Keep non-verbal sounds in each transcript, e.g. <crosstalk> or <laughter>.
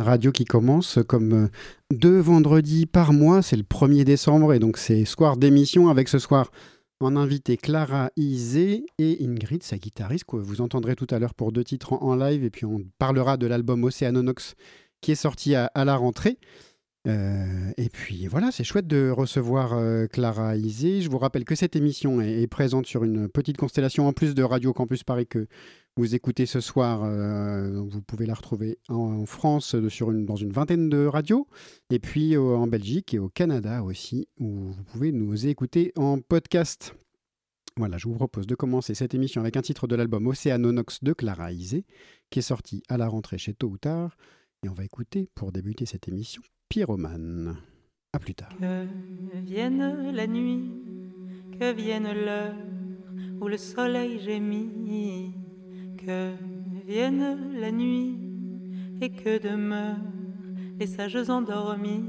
radio qui commence comme euh, deux vendredis par mois. C'est le 1er décembre et donc c'est soir d'émission avec ce soir en invité Clara Isé et Ingrid, sa guitariste, que vous entendrez tout à l'heure pour deux titres en, live. Et puis on parlera de l'album Océanonox qui est sorti à, la rentrée. Euh, et puis voilà, c'est chouette de recevoir euh, Clara Isé. Je vous rappelle que cette émission est, est, présente sur une petite constellation en plus de Radio Campus Paris que vous écoutez ce soir, euh, vous pouvez la retrouver en, France une, dans une vingtaine de radios, et puis en Belgique et au Canada aussi, où vous pouvez nous écouter en podcast. Voilà, je vous propose de commencer cette émission avec un titre de l'album Océanonox de Clara Isé, qui est sorti à la rentrée chez Tôt ou Tard. Et on va écouter, pour débuter cette émission, Pyromane. A plus tard. Que vienne la nuit, que vienne l'heure où le soleil gémit que vienne la nuit et que demeurent les sages endormis.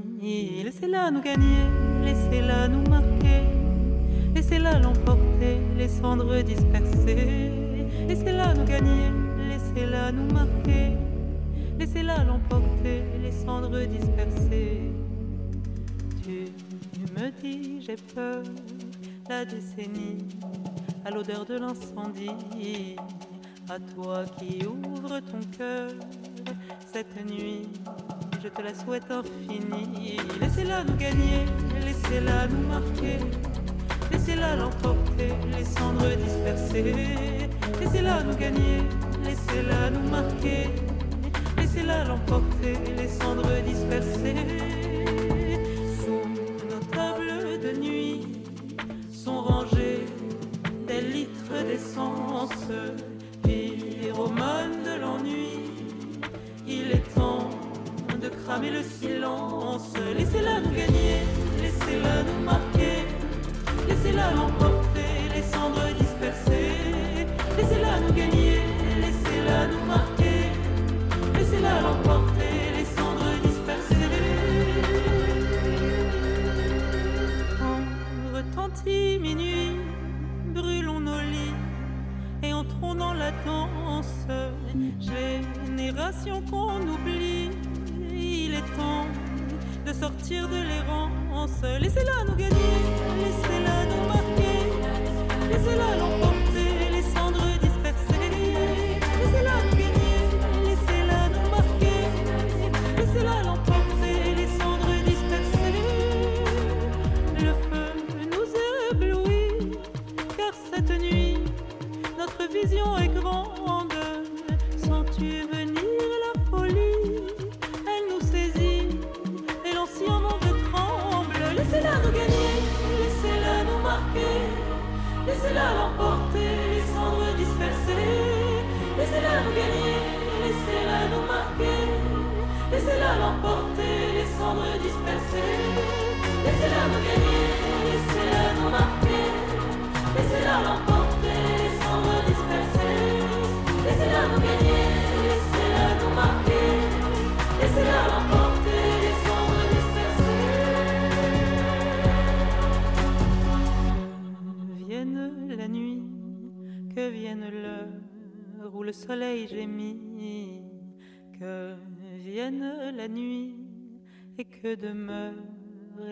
Laissez-la nous gagner, laissez-la nous marquer, laissez-la l'emporter, les cendres dispersées. Laissez-la nous gagner, laissez-la nous marquer, laissez-la l'emporter, les cendres dispersées. Tu me dis, j'ai peur, la décennie, à l'odeur de l'incendie à toi qui ouvres ton cœur cette nuit. Je te la souhaite infinie. Laissez-la nous gagner, laissez-la nous marquer. Laissez-la l'emporter, les cendres dispersées. Laissez-la nous gagner, laissez-la nous marquer. Laissez-la l'emporter, les cendres dispersées. Sous nos tables de nuit sont rangés des litres d'essence cramer le silence. Laissez-la nous gagner, laissez-la nous marquer, laissez-la l'emporter, les cendres dispersées.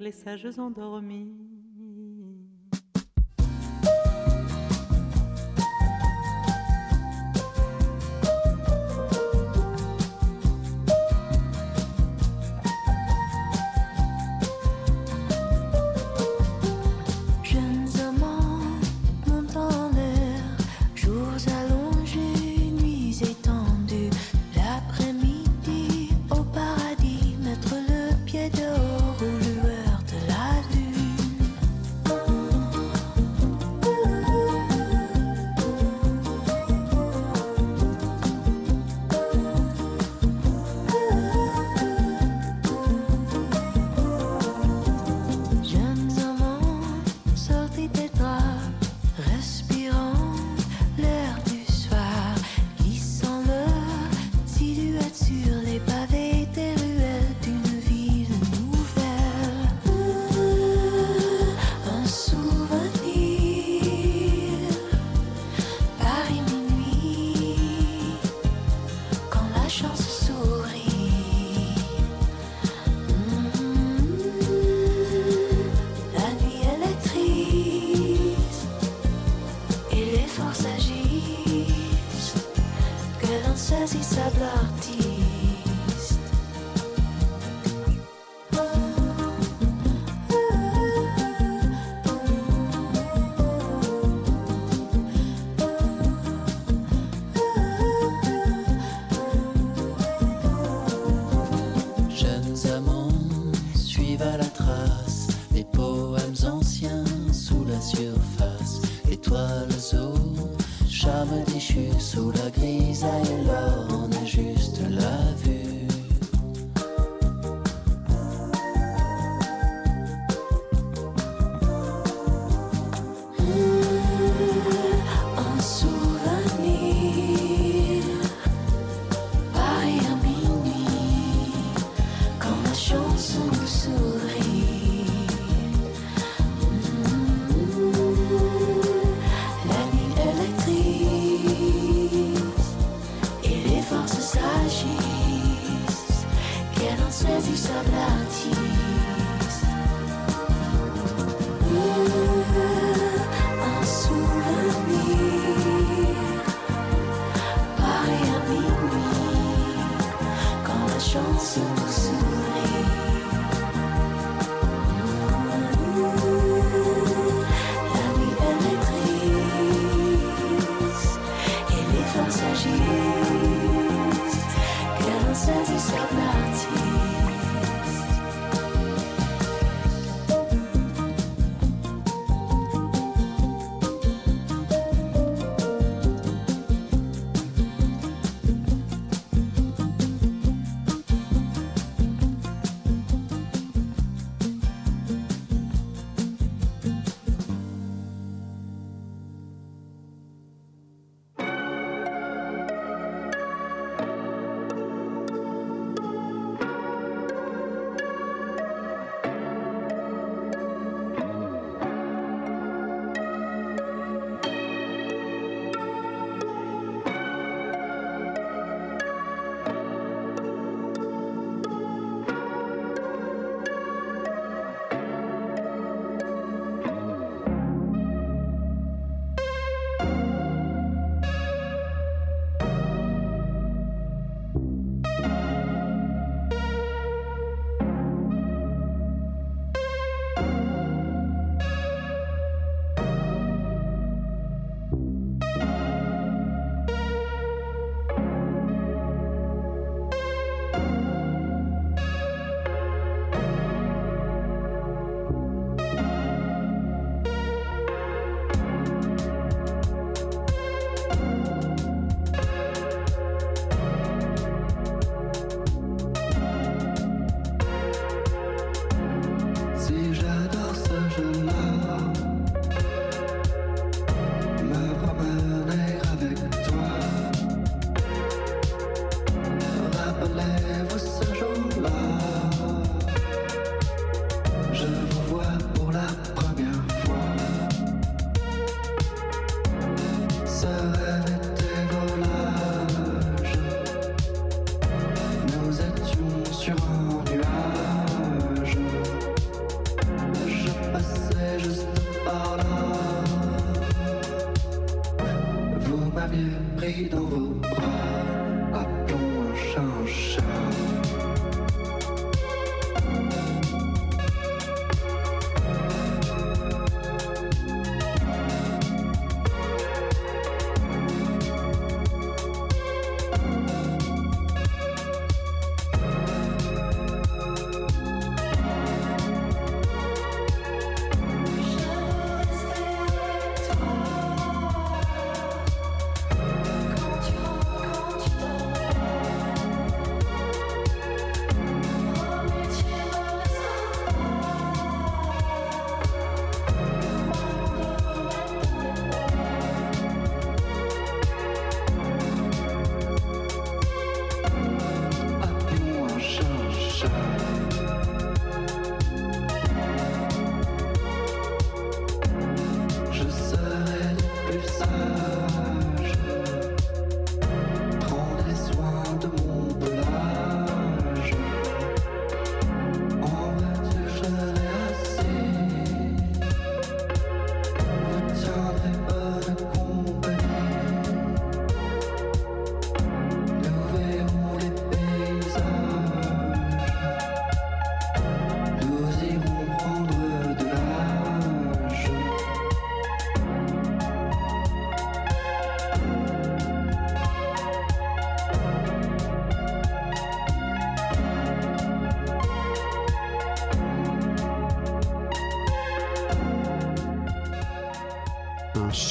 Les sages endormis.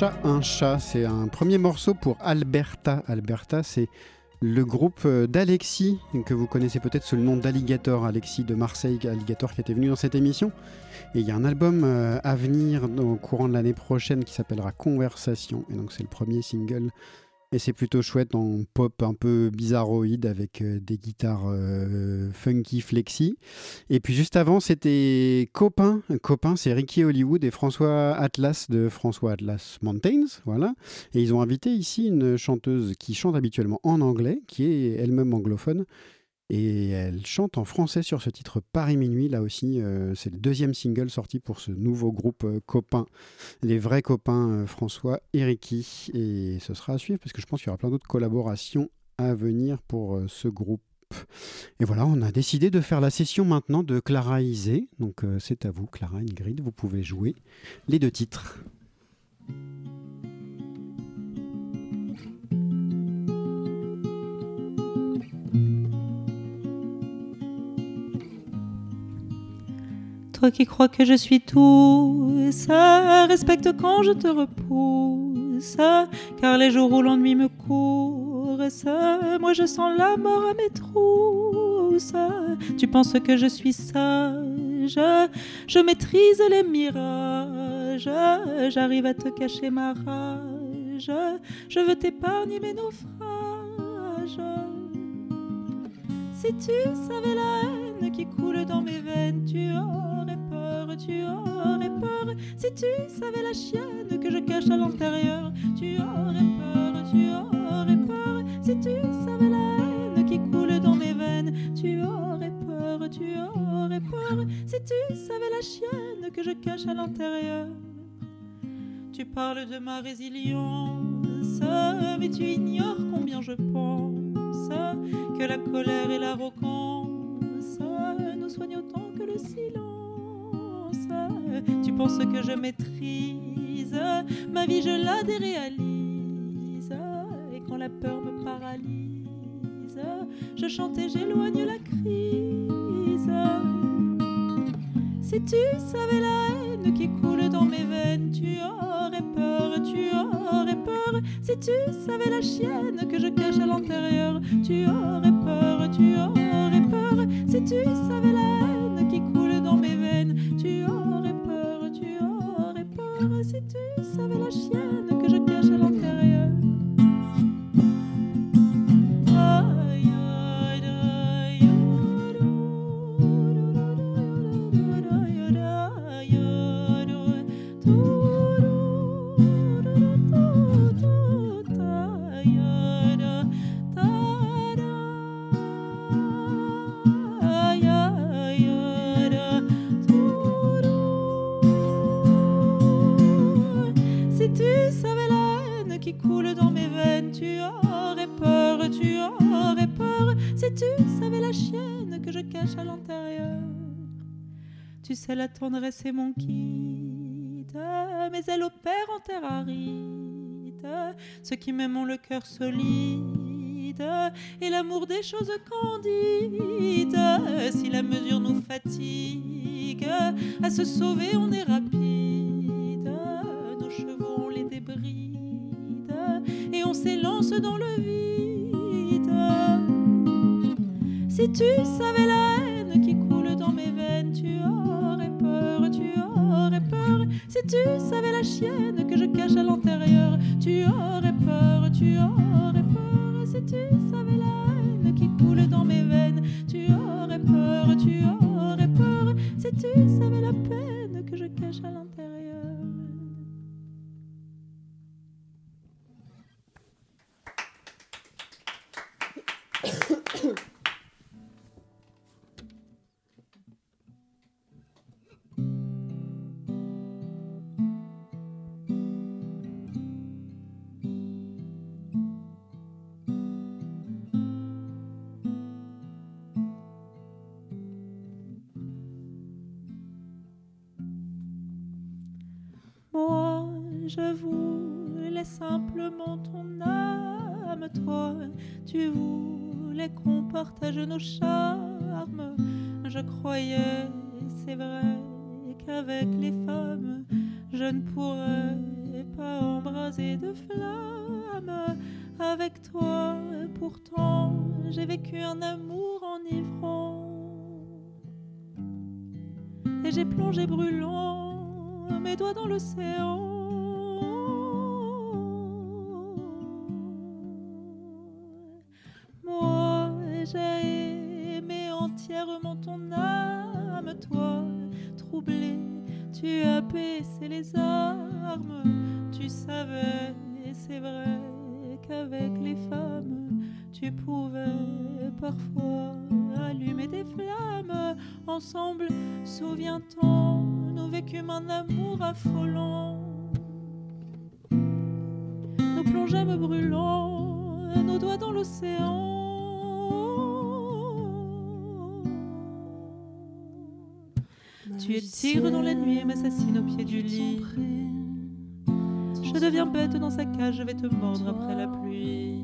Un chat, c'est un premier morceau pour Alberta. Alberta, c'est le groupe euh, d'Alexis, que vous connaissez peut-être sous le nom d'Alligator, Alexis de Marseille, Alligator qui était venu dans cette émission. Et il y a un album euh, à venir au courant de l'année prochaine qui s'appellera Conversation. Et donc c'est le premier single et c'est plutôt chouette en pop un peu bizarroïde avec euh, des guitares euh, funky flexi. Et puis juste avant, c'était Copain. Copain, c'est Ricky Hollywood et François Atlas de François Atlas Mountains. Voilà. Et ils ont invité ici une chanteuse qui chante habituellement en anglais, qui est elle-même anglophone et elle chante en français sur ce titre Paris Minuit. Là aussi, euh, c'est le deuxième single sorti pour ce nouveau groupe euh, copain, les vrais copains euh, François et Ricky. Et ce sera à suivre parce que je pense qu'il y aura plein d'autres collaborations à venir pour ce groupe. Et voilà, on a décidé de faire la session maintenant de Clara Isé. Donc c'est à vous, Clara Ingrid, vous pouvez jouer les deux titres. Qui crois que je suis tout, ça respecte quand je te repousse, car les jours où l'ennui me court, ça, moi je sens la mort à mes trousses. Tu penses que je suis sage, je maîtrise les mirages, j'arrive à te cacher ma rage, je veux t'épargner mes naufrages. Si tu savais la haine qui coule dans mes veines, tu aurais peur, tu aurais peur. Si tu savais la chienne que je cache à l'intérieur, tu aurais peur, tu aurais peur. Si tu savais la haine qui coule dans mes veines, tu aurais peur, tu aurais peur. Si tu savais la chienne que je cache à l'intérieur. Tu parles de ma résilience, mais tu ignores combien je pense que la colère et l'arrogance nous soignent autant que le silence. Tu penses que je maîtrise ma vie, je la déréalise. Et quand la peur me paralyse, je chante et j'éloigne la crise. Si tu savais la haine qui coule dans mes veines, tu aurais peur, tu aurais peur. Si tu savais la chienne que je cache à l'intérieur, tu aurais peur, tu aurais peur. Si tu savais la haine qui coule dans mes veines, tu aurais peur, tu aurais peur. Si tu savais la chienne que je cache à l'intérieur. Tendresse et mon quitte, mais elle opère en terre aride, ce qui m'aiment ont le cœur solide, et l'amour des choses candides. Si la mesure nous fatigue, à se sauver on est rapide, nos chevaux on les débride, et on s'élance dans le vide. Si tu savais la haine qui coule dans mes veines, tu tu aurais peur. Si tu savais la chienne que je cache à l'intérieur, tu aurais peur, tu aurais peur. Si tu savais la haine qui coule dans mes veines, tu aurais peur, tu aurais peur. Si tu je voulais simplement ton âme, toi, tu voulais qu'on partage nos charmes. Je croyais, c'est vrai, qu'avec les femmes, je ne pourrais pas embrasé de flamme. Avec toi, pourtant, j'ai vécu un amour enivrant. Et j'ai plongé brûlant mes doigts dans l'océan. J'ai aimé entièrement ton âme, toi, troublé, tu as baissé les armes, tu savais, c'est vrai, qu'avec les femmes, tu pouvais parfois allumer des flammes. Ensemble, souviens-t'en, nous vécûmes un amour affolant. Nous plongeâmes brûlants, nos doigts dans l'océan. Tu es tigre dans la nuit et m'assassine au pied du lit. Je deviens bête dans sa cage, je vais te mordre après la pluie.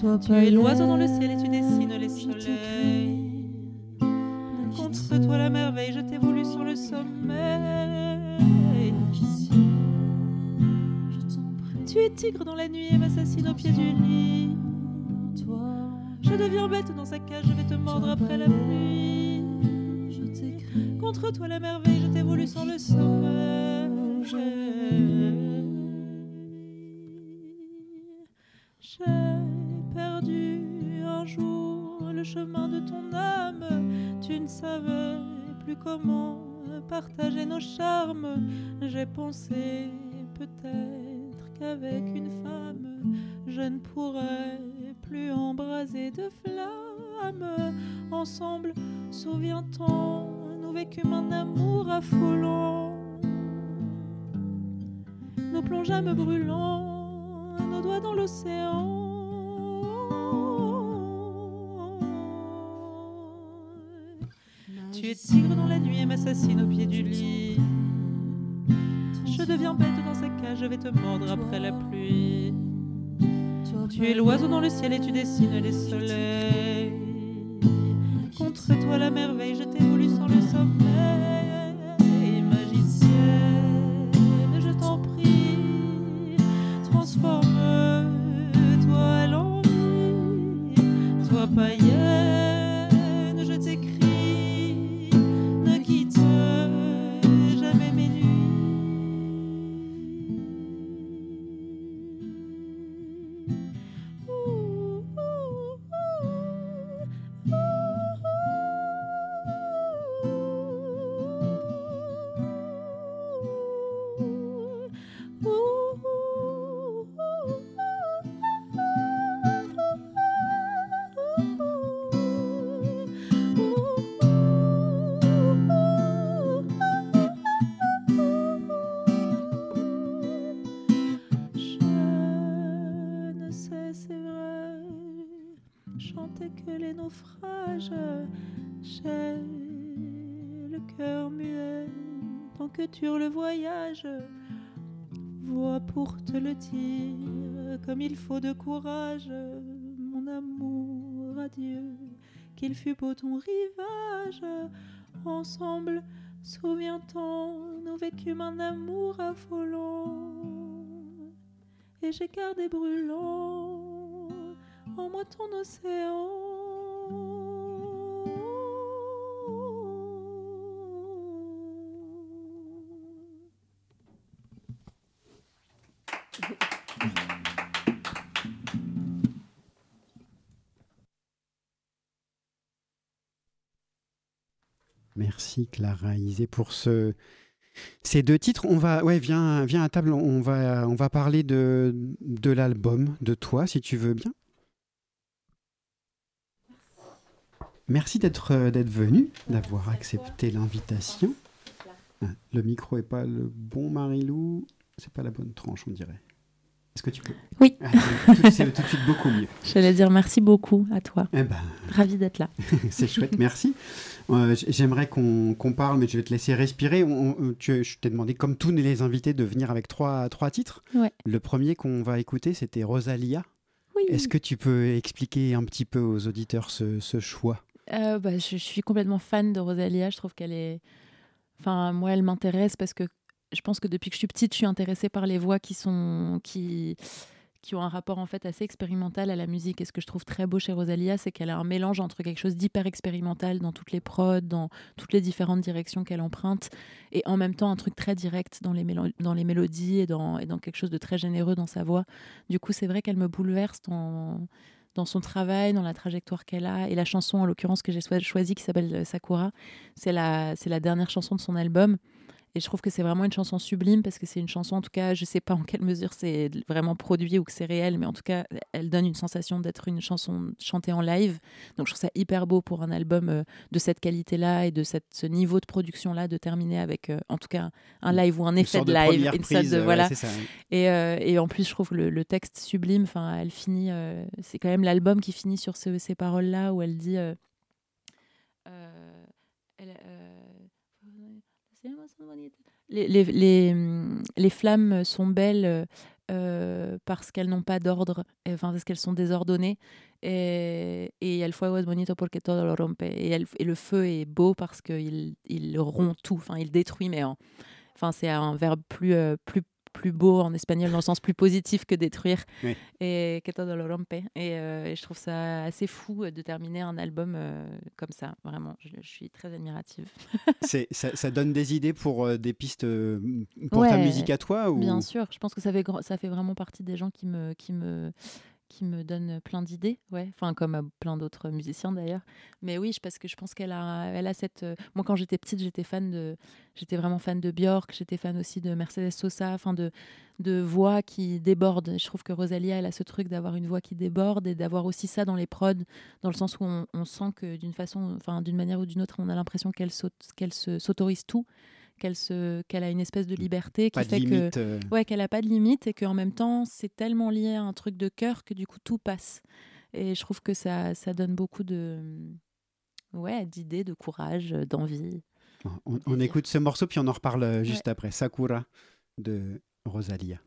Toi, tu es l'oiseau dans le ciel et tu dessines les soleils. Contre toi la merveille, je t'ai voulu sur le sommeil. Tu es tigre dans la nuit et m'assassine au pied du lit. Je deviens bête dans sa cage, je vais te mordre après la pluie. Contre toi la merveille, je t'ai voulu sans le sommeil. J'ai perdu un jour le chemin de ton âme. Tu ne savais plus comment partager nos charmes. J'ai pensé peut-être qu'avec une femme, je ne pourrais plus embraser de flammes. Ensemble, souviens-t'en, nous vécûmes un amour affolant. Nous plongeâmes brûlants, nos doigts dans l'océan. Tu es tigre dans la nuit et m'assassine au pied du lit. Je deviens bête dans sa cage, je vais te mordre après la pluie. Tu es l'oiseau dans le ciel et tu dessines les soleils. Contre toi la merveille, je t'ai le voyage. Voix pour te le dire, comme il faut de courage, mon amour, adieu, qu'il fut beau ton rivage. Ensemble, souviens-t'en, nous vécûmes un amour affolant. Et j'ai gardé brûlant en moi ton océan. Merci Clara Isé pour ce... ces deux titres. On va, ouais, viens, viens à table. On va, on va parler de, de l'album, de toi, si tu veux bien. Merci d'être euh, d'être venu, d'avoir accepté l'invitation. Ah, le micro est pas le bon Marilou, c'est pas la bonne tranche, on dirait. Est-ce que tu peux Oui. Ah, C'est tout de suite beaucoup mieux. <laughs> J'allais dire merci beaucoup à toi. Eh ben, Ravi d'être là. <laughs> c'est chouette, merci. Euh, J'aimerais qu'on parle, mais je vais te laisser respirer. On- on- tu- je t'ai demandé, comme tous les invités, de venir avec trois, trois titres. Ouais. Le premier qu'on va écouter, c'était Rosalia. Oui. Est-ce que tu peux expliquer un petit peu aux auditeurs ce, ce choix? Euh, bah, je, je suis complètement fan de Rosalia. Je trouve qu'elle est. Enfin, moi, elle m'intéresse parce que je pense que depuis que je suis petite, je suis intéressée par les voix qui sont qui qui ont un rapport en fait assez expérimental à la musique. Et ce que je trouve très beau chez Rosalia, c'est qu'elle a un mélange entre quelque chose d'hyper expérimental dans toutes les prods, dans toutes les différentes directions qu'elle emprunte, et en même temps un truc très direct dans les, dans les mélodies et dans, et dans quelque chose de très généreux dans sa voix. Du coup, c'est vrai qu'elle me bouleverse dans dans son travail, dans la trajectoire qu'elle a. Et la chanson, en l'occurrence, que j'ai choisie, qui s'appelle euh, Sakura, c'est la, c'est la dernière chanson de son album. Et je trouve que c'est vraiment une chanson sublime parce que c'est une chanson, en tout cas, je sais pas en quelle mesure c'est vraiment produit ou que c'est réel, mais en tout cas, elle donne une sensation d'être une chanson chantée en live. Donc je trouve ça hyper beau pour un album euh, de cette qualité-là et de cette, ce niveau de production-là de terminer avec, euh, en tout cas, un live ou un effet de, live. Une voilà. et, euh, et, en plus, je trouve le, le texte sublime. Enfin, elle finit, c'est quand même l'album qui finit sur ces paroles-là où elle dit. Elle, les, les, les, les, flammes sont belles euh, parce qu'elles n'ont pas d'ordre, enfin parce qu'elles sont désordonnées. Et, et el fuego es bonito porque todo lo rompe. Et, et le feu est beau parce qu'il il rompt tout, enfin il détruit, mais enfin c'est un verbe plus, euh, plus plus beau en espagnol dans le sens plus positif que détruire et que todo lo rompe. Euh, et, je trouve ça assez fou de terminer un album euh, comme ça vraiment. Je, suis très admirative. <laughs> Ça, donne des idées pour euh, des pistes pour ta musique à toi ou... bien sûr. Je pense que ça fait ça fait vraiment partie des gens qui me qui me qui me donne plein d'idées, ouais. Enfin, comme plein d'autres musiciens d'ailleurs. Mais oui, parce que je pense qu'elle a, elle a cette. Moi, quand j'étais petite, j'étais fan de, j'étais vraiment fan de Björk. J'étais fan aussi de Mercedes Sosa, enfin de, de voix qui débordent. Je trouve que Rosalia, elle a ce truc d'avoir une voix qui déborde et d'avoir aussi ça dans les prods, dans le sens où on, sent que d'une façon, enfin d'une manière ou d'une autre, on a l'impression qu'elle qu'elle s'autorise tout qu'elle se qu'elle a une espèce de liberté qui fait que euh. ouais qu'elle a pas de limite et qu'en même temps c'est tellement lié à un truc de cœur que du coup tout passe. Et je trouve que ça ça donne beaucoup de ouais d'idées de courage d'envie. On, écoute ce morceau puis on en reparle euh, juste après. Sakura de Rosalia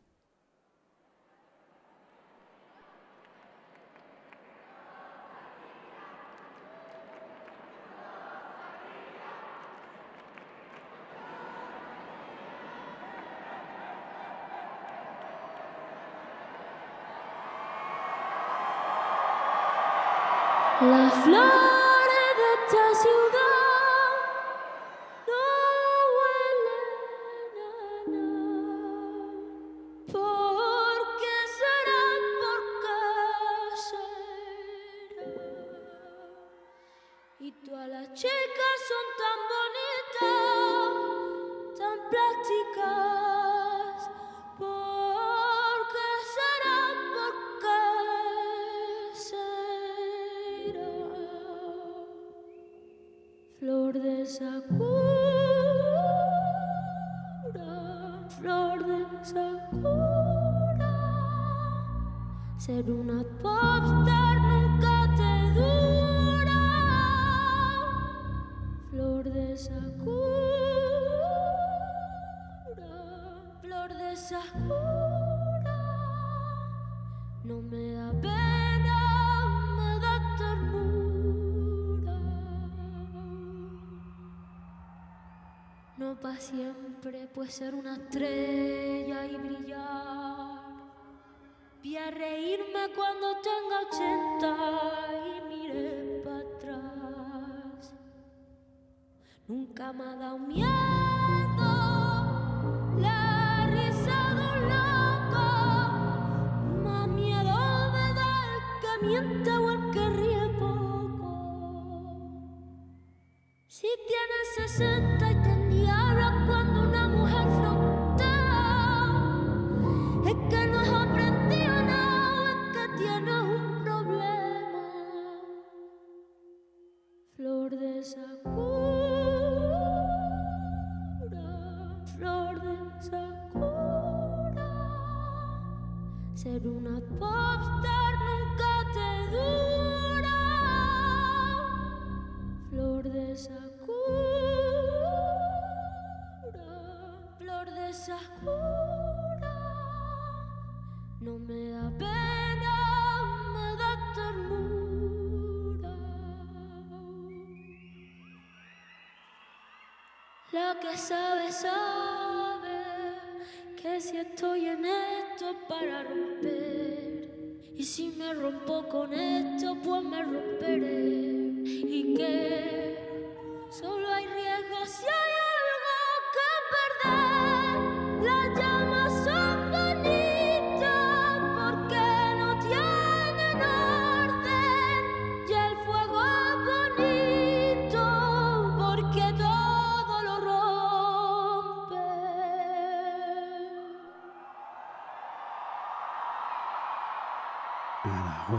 Si tienes 60 y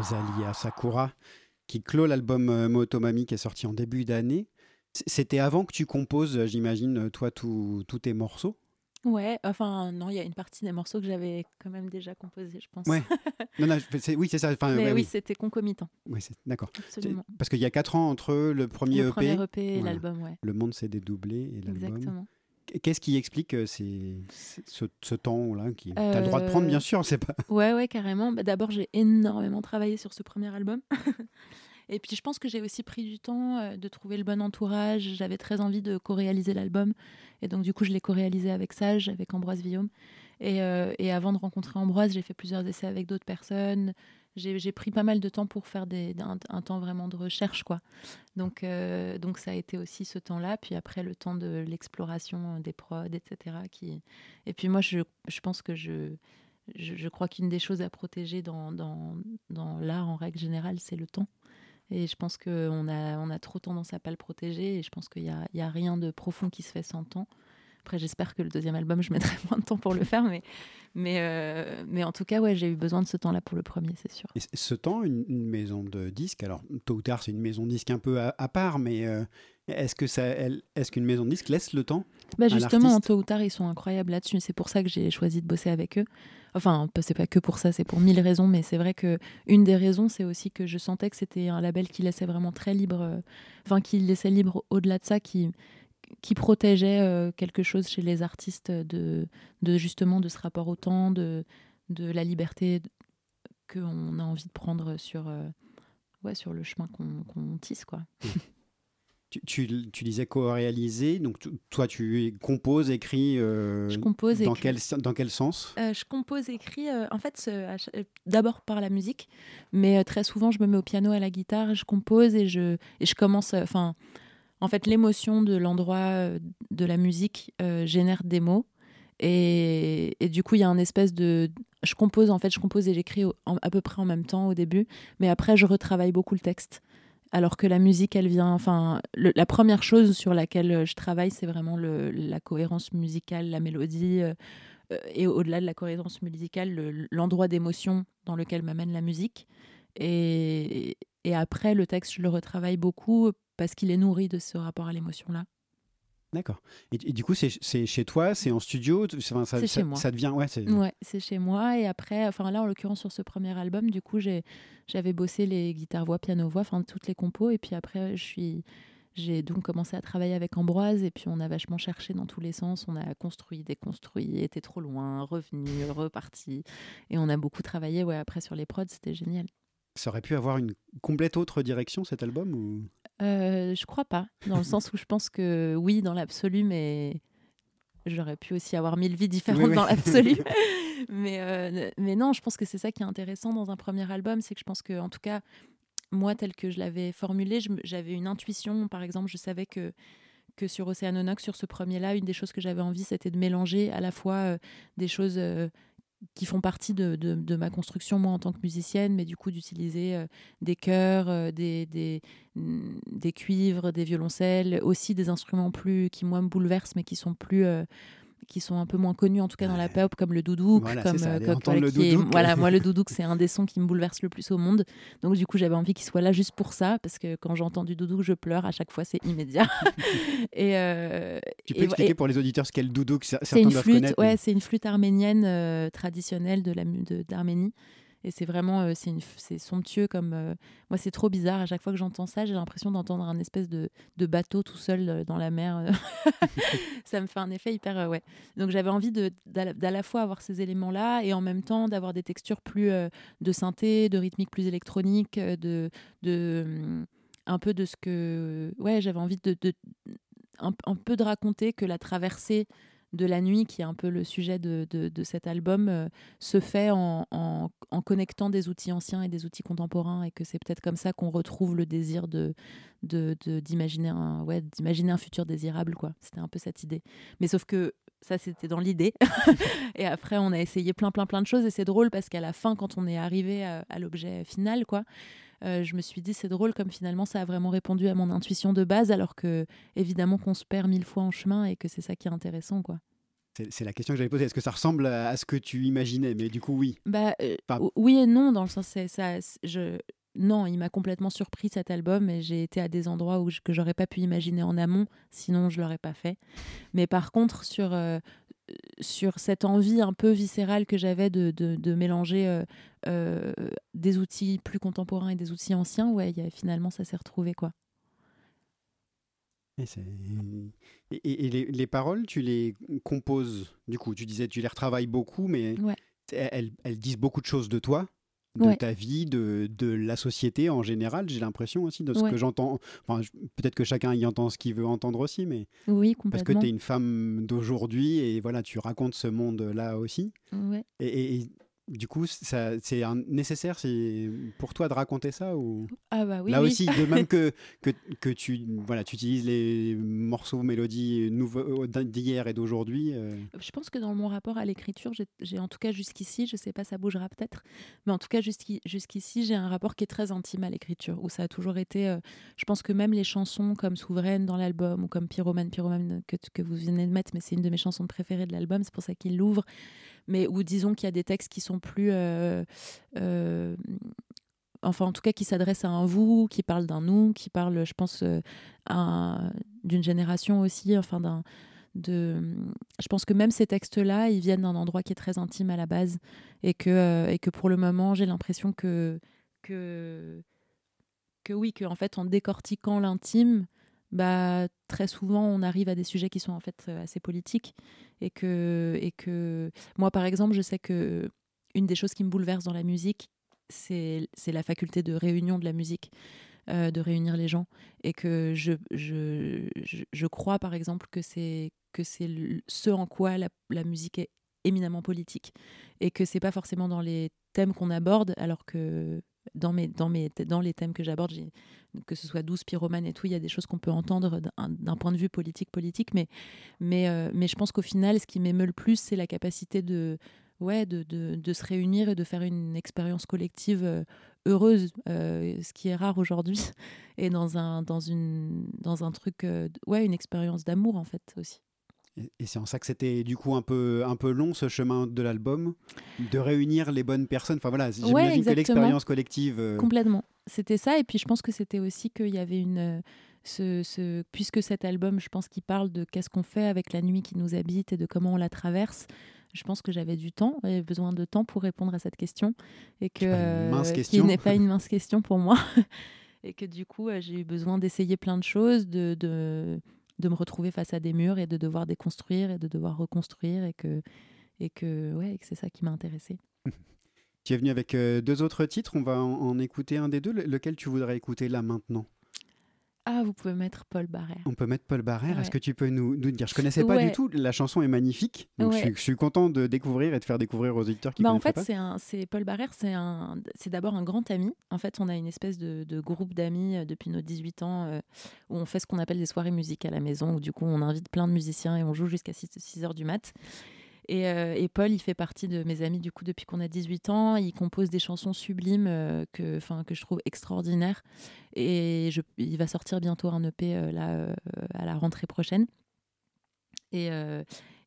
Rosalia Sakura, qui clôt l'album euh, Motomami qui est sorti en début d'année. C'était avant que tu composes, euh, j'imagine, toi, tous tes morceaux? Ouais, enfin, non, il y a une partie des morceaux que j'avais quand même déjà composés, je pense. Ouais. <laughs> Non, non, oui, c'est ça. Enfin, Mais ouais, oui, oui. c'était concomitant, c'est- D'accord. absolument. Parce qu'il y a 4 ans entre le premier Le EP, premier EP et l'album, ouais. Le Monde s'est dédoublé et l'album. Exactement. Qu'est-ce qui explique euh, ces- ces- ce, ce temps-là qui... T'as le droit de prendre, Euh, bien sûr, c'est pas... Ouais, ouais, carrément. Bah, D'abord, j'ai énormément travaillé sur ce premier album. <laughs> Et puis, je pense que j'ai aussi pris du temps euh, de trouver le bon entourage. J'avais très envie de co-réaliser l'album. Et donc, du coup, je l'ai co-réalisé avec Sage, avec Ambroise Villaume. Et, euh, et avant de rencontrer Ambroise, j'ai fait plusieurs essais avec d'autres personnes. J'ai pris pas mal de temps pour faire un, temps vraiment de recherche, quoi. Donc, euh, donc ça a été aussi ce temps-là. Puis après, le temps de l'exploration des prods, etc. Et puis moi, je, je pense que je, je, crois qu'une des choses à protéger dans, dans, dans l'art en règle générale, c'est le temps. Et je pense qu'on a, on a trop tendance à pas le protéger. Et je pense qu'il n'y a, a rien de profond qui se fait sans temps. Après, j'espère que le deuxième album, je mettrai <laughs> moins de temps pour le faire. Mais, mais, euh, mais en tout cas, ouais, j'ai eu besoin de ce temps-là pour le premier, c'est sûr. Et ce temps, une, une maison de disques, alors tôt ou tard, c'est une maison de disques un peu à, à part, mais euh, est-ce que ça, elle- est-ce qu'une maison de disques laisse le temps Bah justement, tôt ou tard, ils sont incroyables là-dessus. C'est pour ça que j'ai choisi de bosser avec eux. Enfin, c'est pas que pour ça, c'est pour mille raisons, mais c'est vrai que une des raisons, c'est aussi que je sentais que c'était un label qui laissait vraiment très libre, euh, enfin, qui laissait libre au-delà de ça, qui, qui protégeait euh, quelque chose chez les artistes de, de justement de ce rapport au temps, de, de la liberté qu'on a envie de prendre sur, euh, ouais, sur le chemin qu'on tisse, quoi. <laughs> tu, tu, tu disais co-réalisé, donc tu- toi tu composes, écris. euh, Je compose, dans écris. quel, dans quel sens? Euh, je compose, écris, euh, en fait, d'abord par la musique, mais euh, très souvent, je me mets au piano, à la guitare, je compose et je, et je commence. euh, Enfin, en fait, l'émotion de l'endroit euh, de la musique euh, génère des mots. Et, du coup, il y a un espèce de. Je compose, en fait, je compose et j'écris à peu près en même temps au début, mais après, je retravaille beaucoup le texte. Alors que la musique, elle vient. Enfin, la première chose sur laquelle euh, je travaille, c'est vraiment la cohérence musicale, la mélodie. et au-delà de la cohérence musicale, le- l'endroit d'émotion dans lequel m'amène la musique. Et, et après, le texte, je le retravaille beaucoup parce qu'il est nourri de ce rapport à l'émotion-là. D'accord. Et, et du coup, c'est chez toi, c'est en studio enfin, ça, chez moi. Ça devient. Ouais, c'est. Ouais, chez moi. Et après, enfin là, en l'occurrence, sur ce premier album, du coup, j'avais bossé les guitares-voix, piano-voix, enfin toutes les compos. Et puis après, je suis. J'ai donc commencé à travailler avec Ambroise et puis on a vachement cherché dans tous les sens. On a construit, déconstruit, été trop loin, revenu, reparti. Et on a beaucoup travaillé ouais, après sur les prods, c'était génial. Ça aurait pu avoir une complète autre direction cet album ou... Euh, je crois pas, dans le sens où je pense que oui, dans l'absolu, mais j'aurais pu aussi avoir mille vies différentes Oui, oui. dans l'absolu. <laughs> mais, euh, mais non, je pense que c'est ça qui est intéressant dans un premier album, c'est que je pense que, en tout cas, moi, tel que je l'avais formulé, j'avais une intuition. Par exemple, je savais que que sur Océanonox, sur ce premier-là, une des choses que j'avais envie, c'était de mélanger à la fois euh, des choses euh, qui font partie de, ma construction, moi, en tant que musicienne, mais du coup, d'utiliser euh, des chœurs, euh, des, mm, des cuivres, des violoncelles, aussi des instruments plus qui, moi, me bouleversent, mais qui sont plus. Qui sont un peu moins connus en tout cas dans la pop comme le doudouk Voilà, comme ça, euh, comme- le est- voilà moi le <laughs> doudouk c'est un des sons qui me bouleverse le plus au monde. Donc du coup j'avais envie qu'il soit là juste pour ça parce que quand j'entends du doudouk je pleure à chaque fois c'est immédiat. <laughs> Et euh, Tu peux et- expliquer et- pour les auditeurs ce qu'est le doudouk c'est une flûte, ouais, mais- c'est une flûte arménienne euh, traditionnelle mu- de- d'Arménie. Et c'est vraiment, euh, c'est une c'est somptueux comme. euh, moi, c'est trop bizarre. À chaque fois que j'entends ça, j'ai l'impression d'entendre un espèce de, de bateau tout seul euh, dans la mer. <laughs> ça me fait un effet hyper. ouais. Donc j'avais envie de d'à d'à la fois avoir ces éléments-là et en même temps d'avoir des textures plus de synthé, de rythmique plus électronique, de de hum, un peu de ce que. Ouais, j'avais envie de, de un, un peu de raconter que la traversée de la nuit, qui est un peu le sujet de, de, cet album, euh, se fait en, en, connectant des outils anciens et des outils contemporains, et que c'est peut-être comme ça qu'on retrouve le désir de d'imaginer un ouais d'imaginer un futur désirable quoi. C'était un peu cette idée. Mais sauf que ça c'était dans l'idée. <laughs> et après on a essayé plein plein plein de choses et c'est drôle parce qu'à la fin quand on est arrivé à, à l'objet final quoi. Euh, je me suis dit c'est drôle comme finalement ça a vraiment répondu à mon intuition de base alors que évidemment qu'on se perd mille fois en chemin et que c'est ça qui est intéressant quoi. C'est la question que j'avais posée. Est-ce que ça ressemble à, ce que tu imaginais? Mais du coup, oui. Bah, euh, oui et non, dans le sens, ça. Je, non, il m'a complètement surpris cet album et j'ai été à des endroits où je, que j'aurais pas pu imaginer en amont, sinon je l'aurais pas fait. Mais par contre, sur, euh, sur cette envie un peu viscérale que j'avais de, de, mélanger euh, euh, des outils plus contemporains et des outils anciens, ouais, y a, finalement, ça s'est retrouvé. quoi. Et, les, les, paroles, tu les composes, du coup, tu disais, tu les retravailles beaucoup, mais elles, elles disent beaucoup de choses de toi de ta vie, de, de, la société en général, j'ai l'impression aussi, de ce que j'entends. Enfin, Peut-être que chacun y entend ce qu'il veut entendre aussi, mais. Oui, complètement. Parce que tu es une femme d'aujourd'hui et voilà, tu racontes ce monde-là aussi. Ouais. et, du coup, c'est nécessaire pour toi de raconter ça ou? Ah bah oui, Là aussi, de <laughs> même que, que, que, tu, voilà, tu utilises les morceaux, mélodies nouveaux d'hier et d'aujourd'hui. Euh. Je pense que dans mon rapport à l'écriture, j'ai en tout cas jusqu'ici, je sais pas, ça bougera peut-être, mais en tout cas jusqu'ici, j'ai un rapport qui est très intime à l'écriture, où ça a toujours été, euh, je pense que même les chansons comme Souveraine dans l'album ou comme Pyromane, Pyromane que, que vous venez de mettre, mais c'est une de mes chansons préférées de l'album, c'est pour ça qu'il l'ouvre mais où disons qu'il y a des textes qui sont plus euh, euh, enfin en tout cas qui s'adressent à un vous, qui parlent d'un nous, qui parlent, je pense, euh, d'une génération aussi, enfin d'un je pense que même ces textes là ils viennent d'un endroit qui est très intime à la base et que et que pour le moment j'ai l'impression que que que oui que en fait en décortiquant l'intime bah, très souvent on arrive à des sujets qui sont en fait euh, assez politiques et que, et que moi par exemple je sais que une des choses qui me bouleverse dans la musique c'est la faculté de réunion de la musique euh, de réunir les gens et que je, je, je, crois par exemple que c'est ce en quoi la, la musique est éminemment politique et que c'est pas forcément dans les thèmes qu'on aborde alors que dans, mes, dans, mes, dans les thèmes que j'aborde, que ce soit douce, pyromane et tout, il y a des choses qu'on peut entendre d'un point de vue politique, politique, mais, mais, euh, mais je pense qu'au final, ce qui m'émeut le plus, c'est la capacité de, ouais, de, de, se réunir et de faire une expérience collective euh, heureuse, euh, ce qui est rare aujourd'hui, <laughs> et dans un, dans une, dans un truc, ouais, une expérience d'amour en fait aussi. Et c'est en ça que c'était du coup un peu, un peu long ce chemin de l'album, de réunir les bonnes personnes. Enfin voilà, j'imagine que l'expérience collective. Euh, Complètement. C'était ça. Et puis je pense que c'était aussi qu'il y avait une. Euh, ce, ce, puisque cet album, je pense qu'il parle de qu'est-ce qu'on fait avec la nuit qui nous habite et de comment on la traverse. Je pense que j'avais du temps, et besoin de temps pour répondre à cette question et que euh, qui n'est pas une <laughs> mince question pour moi <laughs> et que du coup j'ai eu besoin d'essayer plein de choses, de, de de me retrouver face à des murs et de devoir déconstruire et de devoir reconstruire et que, et que, ouais, que c'est ça qui m'a intéressé. <laughs> Tu es venu avec euh, deux autres titres, on va en, écouter un des deux. lequel tu voudrais écouter là maintenant? Ah, vous pouvez mettre Paul Barrère. On peut mettre Paul Barrère. Est-ce que tu peux nous, nous dire? Je connaissais pas du tout. La chanson est magnifique. Donc je, suis, content de découvrir et de faire découvrir aux auditeurs qui bah, En fait, c'est Paul Barrère, c'est d'abord un grand ami. En fait, on a une espèce de, groupe d'amis euh, depuis nos 18 ans euh, où on fait ce qu'on appelle des soirées musique à la maison, où du coup on invite plein de musiciens et on joue jusqu'à 6, 6 heures du mat. Euh, et, Paul, il fait partie de mes amis du coup depuis qu'on a 18 ans. Il compose des chansons sublimes euh, que, que je trouve extraordinaires. Et il va sortir bientôt un EP euh, là, à la rentrée prochaine. Et,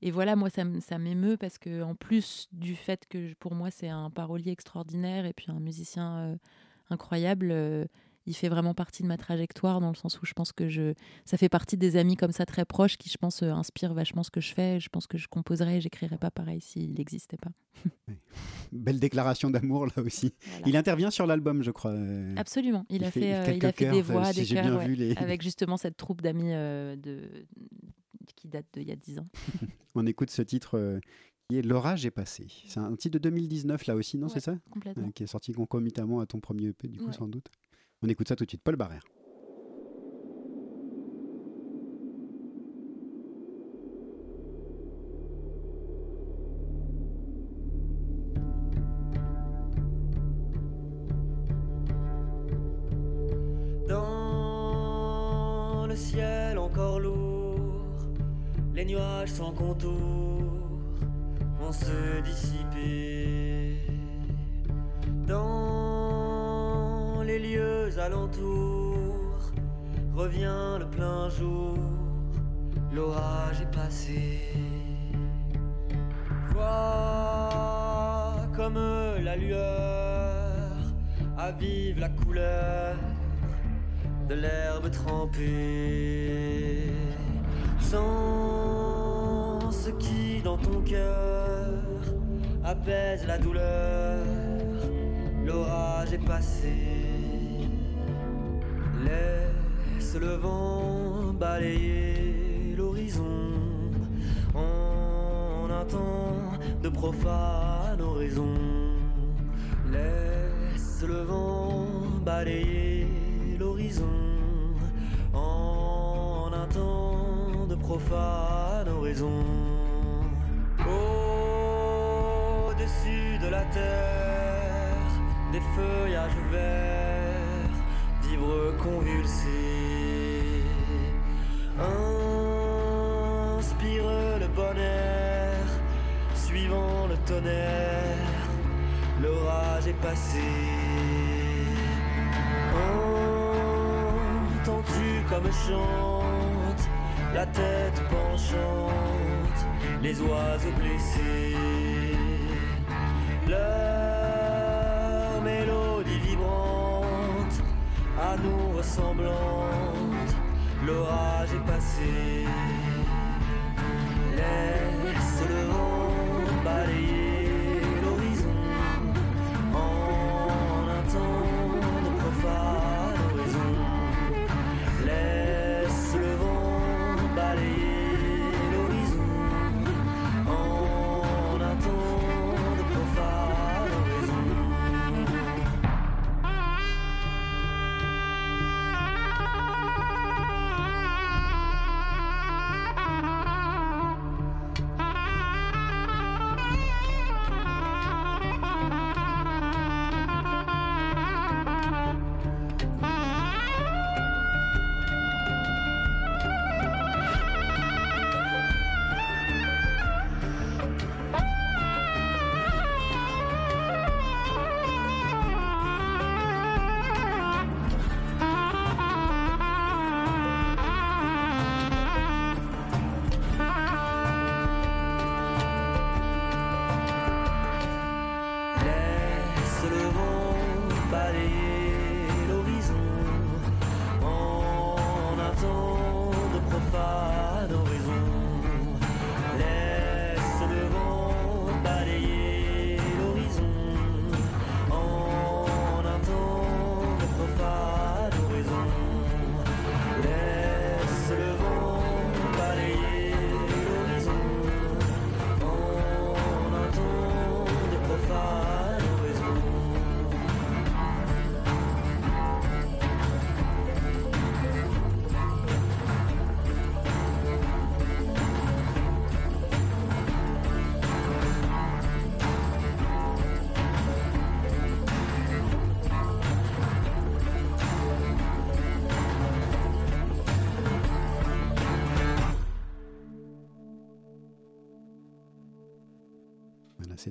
et voilà, moi, ça, ça m'émeut parce que en plus du fait que pour moi, c'est un parolier extraordinaire et puis un musicien incroyable il fait vraiment partie de ma trajectoire dans le sens où je pense que je, ça fait partie des amis comme ça très proches qui, je pense, euh, inspirent vachement ce que je fais. Je pense que je composerais et j'écrirais pas pareil s'il n'existait pas. <laughs> Belle déclaration d'amour là aussi. Il intervient sur l'album, je crois. Absolument. Il, a fait, euh, il a fait des voix, des chœurs, avec justement cette troupe d'amis euh, de... qui date d'il y a 10 ans. <laughs> On écoute ce titre qui est L'orage est passé. C'est un titre de 2019 là aussi, non C'est ça? Complètement. qui est sorti concomitamment à ton premier EP, du coup, sans doute. On écoute ça tout de suite. Paul Barrère. Dans le ciel encore lourd, les nuages sans contour vont se dissiper. Alentours revient le plein jour, l'orage est passé. Vois comme la lueur avive la couleur de l'herbe trempée. Sans ce qui dans ton cœur apaise la douleur, l'orage est passé. Laisse le vent balayer l'horizon en un temps de profane horizon. Laisse le vent balayer l'horizon en un temps de profane horizon. Au-dessus de la terre, des feuillages verts vibrent convulsés. Inspire le bon air, suivant le tonnerre, l'orage est passé. Entends-tu comme chante la tête penchante, les oiseaux blessés? À nous ressemblante, l'orage est passé. Laisse le vent balayer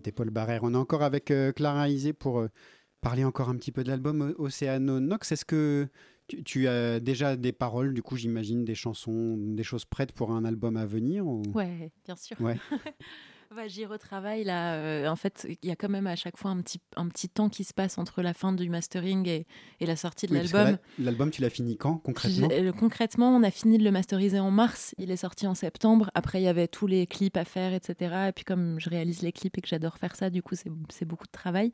c'était Paul Barrère. On est encore avec euh, Clara Isé pour euh, parler encore un petit peu de l'album O- Océano Nox. Est-ce que tu, tu as déjà des paroles, du coup, j'imagine, des chansons, des choses prêtes pour un album à venir ou- Ouais, bien sûr. Ouais. <laughs> Ouais, J'y retravaille là. euh, en fait, il y a quand même à chaque fois un petit, un petit temps qui se passe entre la fin du mastering et, et la sortie de Oui, l'album. L'album, tu l'as fini quand, concrètement euh, concrètement, on a fini de le masteriser en mars. Il est sorti en septembre. Après, il y avait tous les clips à faire, etc. Et puis, comme je réalise les clips et que j'adore faire ça, du coup, c'est c'est beaucoup de travail.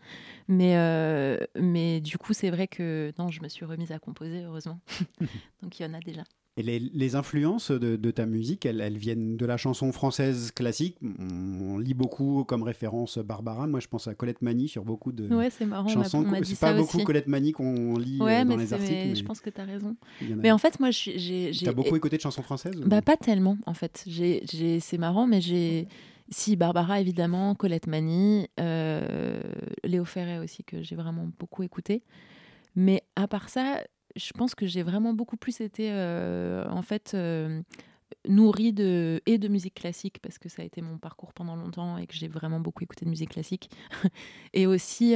Mais, euh, mais du coup, c'est vrai que non, je me suis remise à composer, heureusement. <laughs> Donc, il y en a déjà. Et les, les influences de, de ta musique, elles, elles viennent de la chanson française classique. On, on lit beaucoup comme référence Barbara. Moi, je pense à Colette Mani sur beaucoup de Ouais, marrant. on m'a- chansons. C'est pas beaucoup aussi. Colette Mani qu'on lit Ouais, euh, dans mais, les articles. mais je pense que tu as raison. Mais en fait, moi, j'ai. T'as beaucoup écouté de chansons françaises ou- Bah, pas tellement, en fait. C'est marrant, mais j'ai. Si, Barbara, évidemment, Colette Mani, euh, Léo Ferret aussi, que j'ai vraiment beaucoup écouté. Mais à part ça, je pense que j'ai vraiment beaucoup plus été, en fait, nourrie de, et de musique classique, parce que ça a été mon parcours pendant longtemps et que j'ai vraiment beaucoup écouté de musique classique. <laughs> et aussi,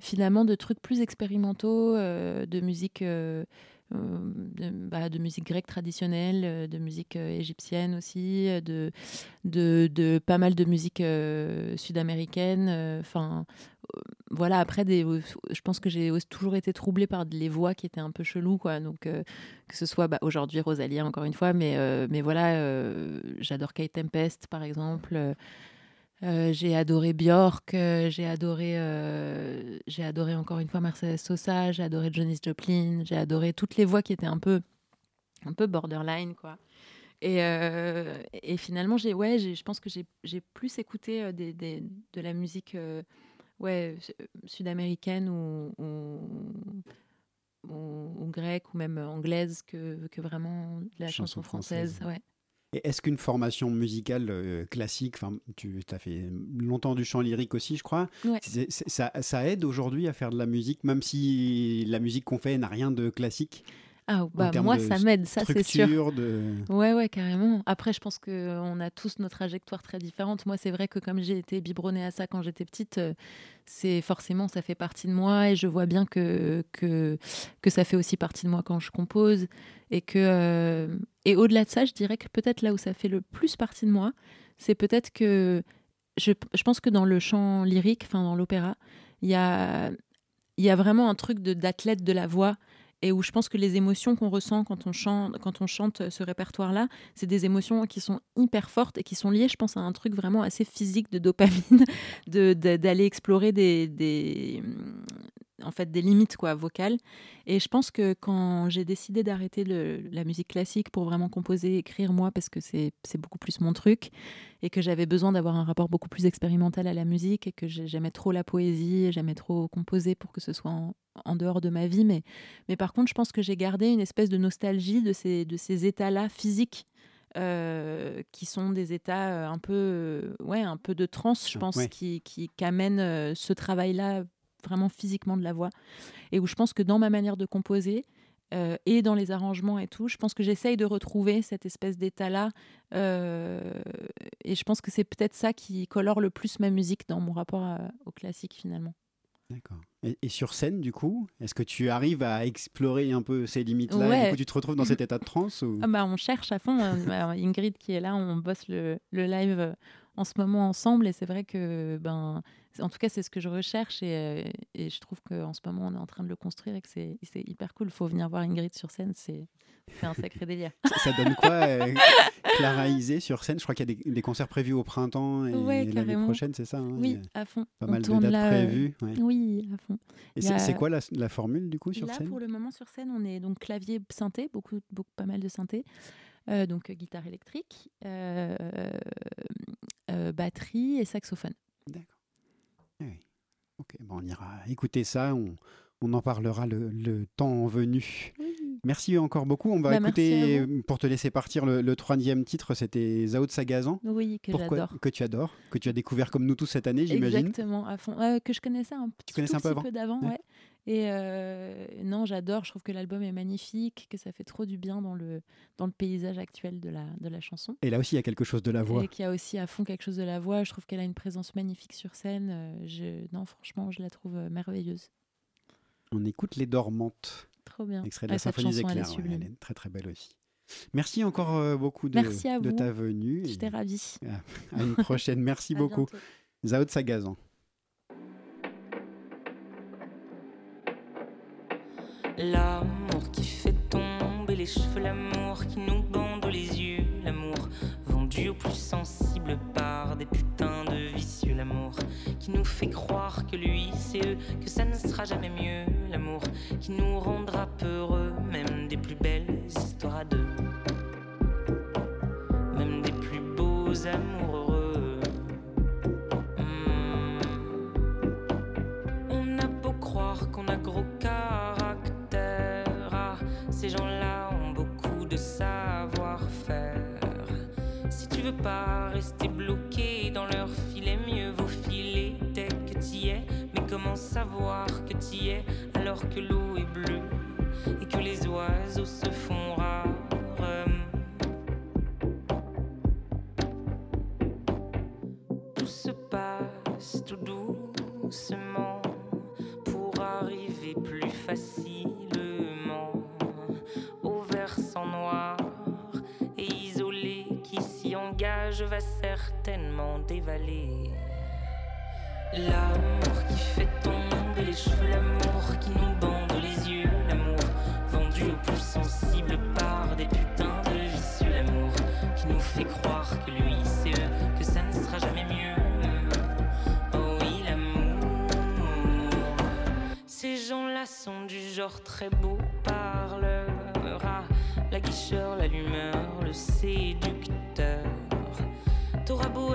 finalement, de trucs plus expérimentaux, de musique euh, bah, de, musique grecque traditionnelle, euh, de musique euh, égyptienne aussi, de, de, de, pas mal de musique sud-américaine. Enfin, voilà, après, des, je pense que j'ai toujours été troublée par les voix qui étaient un peu cheloues, quoi. Donc, que ce soit bah, aujourd'hui Rosalia, encore une fois, mais, mais voilà, j'adore Kate Tempest, par exemple. Euh, j'ai adoré Björk, euh, j'ai adoré, euh, j'ai adoré encore une fois Mercedes Sosa, j'ai adoré Janis Joplin, j'ai adoré toutes les voix qui étaient un peu, un peu borderline, quoi. Et, et finalement, j'ai, ouais, je pense que j'ai plus écouté des, de la musique ouais, sud-américaine ou, ou, ou, grecque ou même anglaise que, que vraiment de la chanson, française. Ouais. Est-ce qu'une formation musicale euh, classique, tu as fait longtemps du chant lyrique aussi, je crois, ça, ça, aide aujourd'hui à faire de la musique, même si la musique qu'on fait n'a rien de classique? Ah, bah, moi, ça m'aide, ça c'est sûr. De... Ouais, ouais, carrément. Après, je pense qu'on a tous nos trajectoires très différentes. Moi, c'est vrai que comme j'ai été biberonnée à ça quand j'étais petite, euh, c'est forcément, ça fait partie de moi et je vois bien que, que, que ça fait aussi partie de moi quand je compose. Et, que, euh, et au-delà de ça, je dirais que peut-être là où ça fait le plus partie de moi, c'est peut-être que je, je, pense que dans le chant lyrique, enfin dans l'opéra, il y a, y a vraiment un truc d'athlète de la voix et où je pense que les émotions qu'on ressent quand on chante, quand on chante ce répertoire-là, c'est des émotions qui sont hyper fortes et qui sont liées, je pense, à un truc vraiment assez physique de dopamine, <laughs> d'aller de, explorer des, des, en fait des limites quoi vocales. Et je pense que quand j'ai décidé d'arrêter la musique classique pour vraiment composer écrire moi parce que c'est beaucoup plus mon truc et que j'avais besoin d'avoir un rapport beaucoup plus expérimental à la musique et que j'aimais trop la poésie j'aimais trop composer pour que ce soit en, dehors de ma vie mais mais par contre je pense que j'ai gardé une espèce de nostalgie de ces de ces états là physiques euh, qui sont des états euh, un peu, euh, ouais, un peu de transe, je pense, qui, qui, qui, amènent ce travail-là vraiment physiquement de la voix. Et où je pense que dans ma manière de composer, euh, et dans les arrangements et tout, je pense que j'essaye de retrouver cette espèce d'état-là. Euh, et je pense que c'est peut-être ça qui colore le plus ma musique dans mon rapport au classique finalement. D'accord. Et, sur scène, du coup, est-ce que tu arrives à explorer un peu ces limites-là Du coup, tu te retrouves dans cet <laughs> état de transe ou... ah bah, On cherche à fond. Hein. Ingrid qui est là, on bosse le, le live en ce moment ensemble. Et c'est vrai que ben, en tout cas, c'est ce que je recherche et, euh, et je trouve qu'en ce moment, on est en train de le construire et que c'est hyper cool. Il faut venir voir Ingrid sur scène, c'est un sacré délire. ça, donne quoi, euh, Clara Isé sur scène? Je crois qu'il y a des, des, concerts prévus au printemps et l'année prochaine, c'est ça hein? Oui, à fond. Pas mal de dates prévues. Oui, à fond. Et c'est quoi la, la, formule du coup sur là, scène? Pour le moment, sur scène, on est donc clavier synthé, beaucoup, beaucoup, pas mal de synthé. Euh, donc guitare électrique, batterie et saxophone. D'accord. Ok, bon, on ira écouter ça, on, on en parlera le, le temps venu. Merci encore beaucoup. On va bah, écouter, pour te laisser partir, le, troisième titre, c'était Zao de Sagazan. Oui, que j'adore. Que tu adores, que tu as découvert comme nous tous cette année, j'imagine. Exactement, à fond. Euh, que je connaissais un petit, tu connaissais un peu, peu d'avant, ouais. Et euh, non, j'adore. Je trouve que l'album est magnifique, que ça fait trop du bien dans le, dans le paysage actuel de la, de la chanson. Et là aussi, il y a quelque chose de la voix. Et qu'il y a aussi à fond quelque chose de la voix. Je trouve qu'elle a une présence magnifique sur scène. Euh, je, non, franchement, je la trouve euh, merveilleuse. On écoute Les Dormantes. Trop bien. Extrait de la Symphonie des Clairs. Elle, est très très belle aussi. Merci encore beaucoup de, de ta venue. J'étais ravie. À, une prochaine. Merci <laughs> beaucoup. Zao de Sagazan. L'amour qui fait tomber les cheveux, l'amour qui nous bande les yeux, l'amour vendu au plus sensible par des putains de vicieux, l'amour qui nous fait croire que lui c'est eux, que ça ne sera jamais mieux, l'amour qui nous rendra peureux, même des plus belles histoires à deux, même des plus beaux amours veux pas rester bloqué dans leur filet, mieux vaut filer dès que t'y es. Mais comment savoir que t'y es alors que l'eau est bleue et que les oiseaux se font L'amour qui fait tomber les cheveux, l'amour qui nous bande les yeux, l'amour vendu au plus sensible par des putains de vicieux, l'amour qui nous fait croire que lui c'est eux, que ça ne sera jamais mieux. Oh oui, l'amour. Ces gens-là sont du genre très beau parleur, ah, la guicheur, l'allumeur, le séducteur. T'auras beau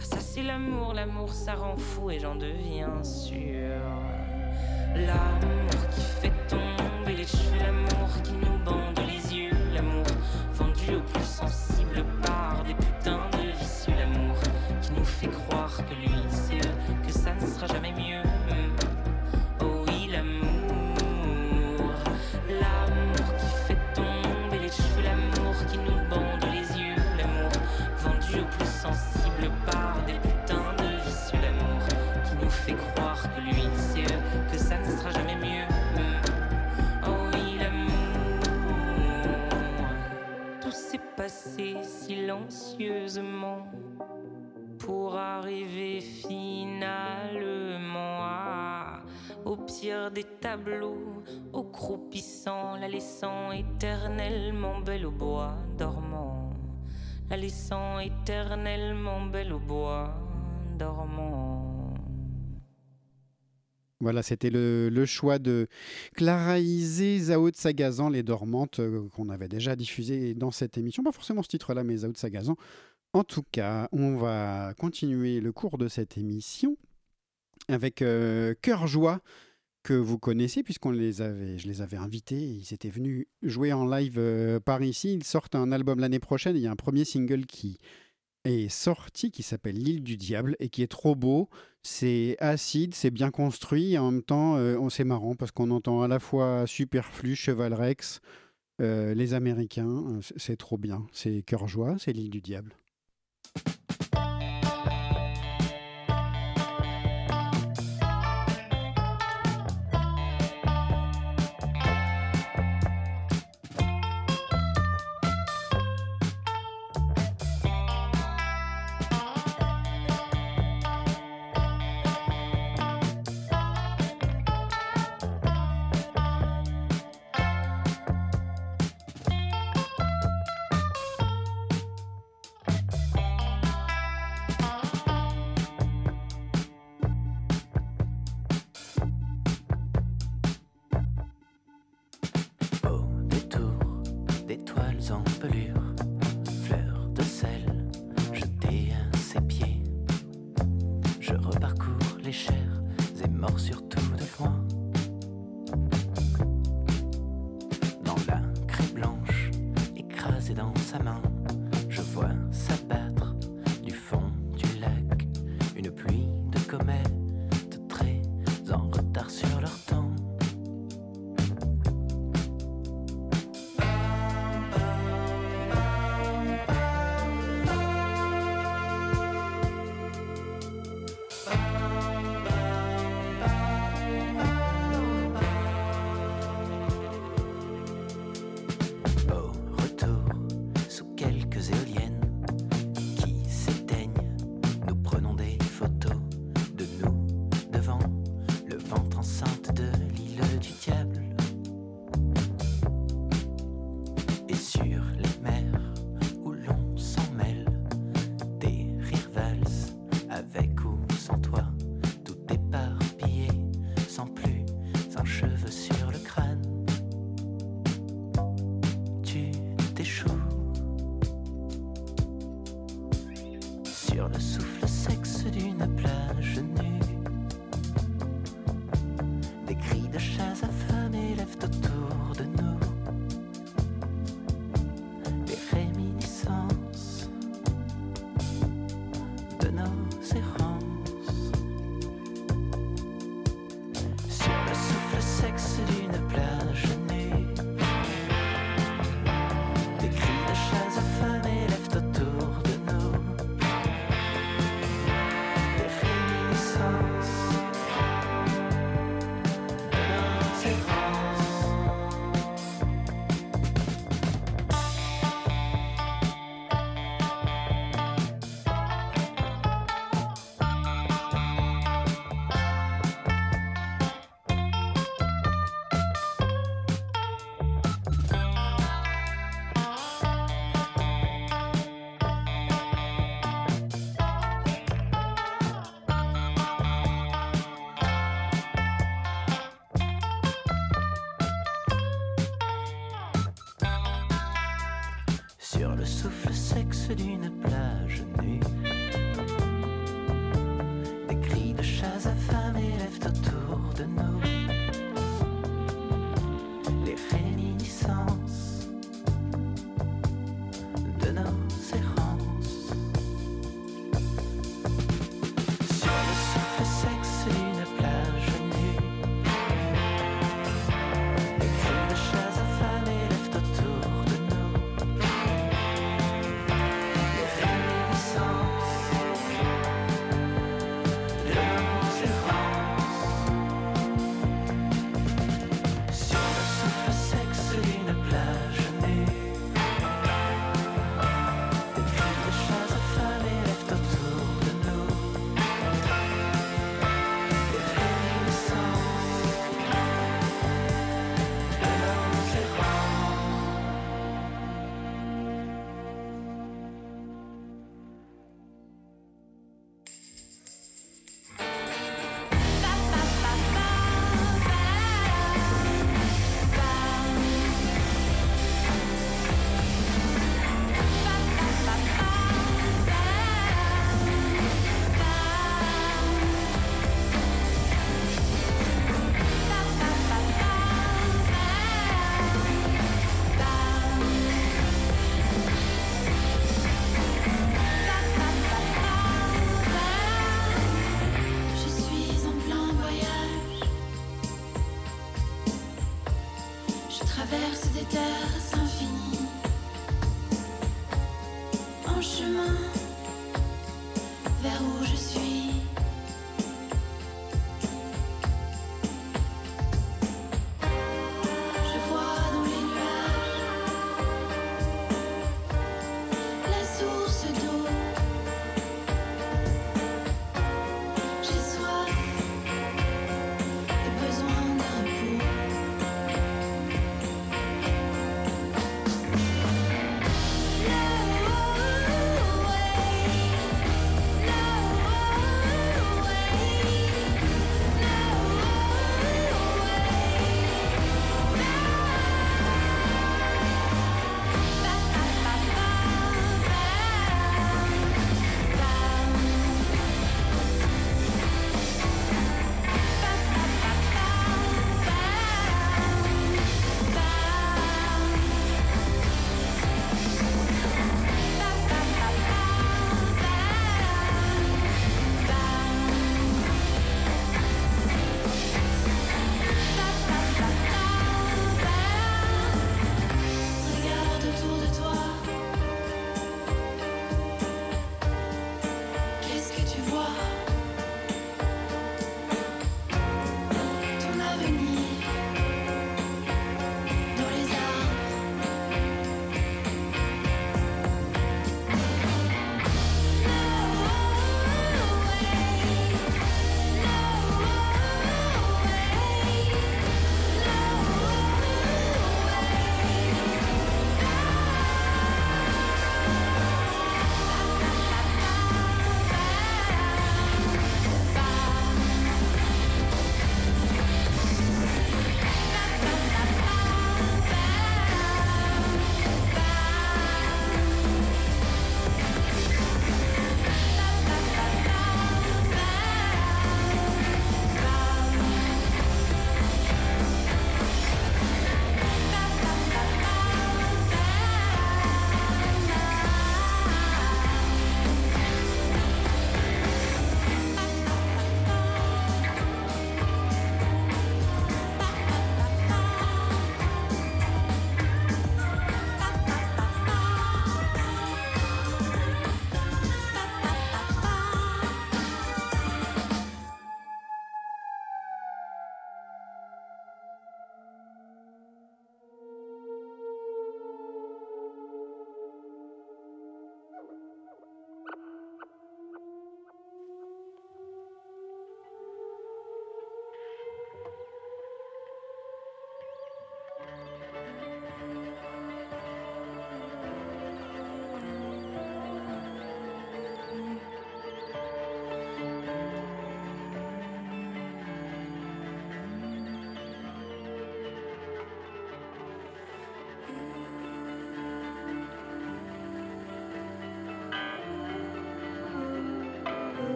Ça c'est l'amour, l'amour ça rend fou et j'en deviens sûr. L'amour qui fait tomber les cheveux, l'amour qui nous bande les yeux, l'amour vendu au plus sensible par des putains de vicieux, l'amour qui nous fait croire que lui des tableaux, au croupissant, la laissant éternellement belle au bois dormant, la laissant éternellement belle au bois dormant. Voilà, c'était le, le choix de Clara Isé, Zao de Sagazan, Les Dormantes, euh, qu'on avait déjà diffusé dans cette émission. Pas forcément ce titre-là, mais Zao de Sagazan. En tout cas, on va continuer le cours de cette émission avec euh, Cœur Joie, que vous connaissez, puisqu'on les avait, je les avais invités. Ils étaient venus jouer en live euh, par ici. Ils sortent un album l'année prochaine. Il y a un premier single qui est sorti qui s'appelle L'île du diable et qui est trop beau. C'est acide, c'est bien construit et en même temps, euh, c'est marrant parce qu'on entend à la fois Superflu, Cheval Rex, euh, les Américains. C'est trop bien. C'est Cœur Joie, c'est L'île du diable.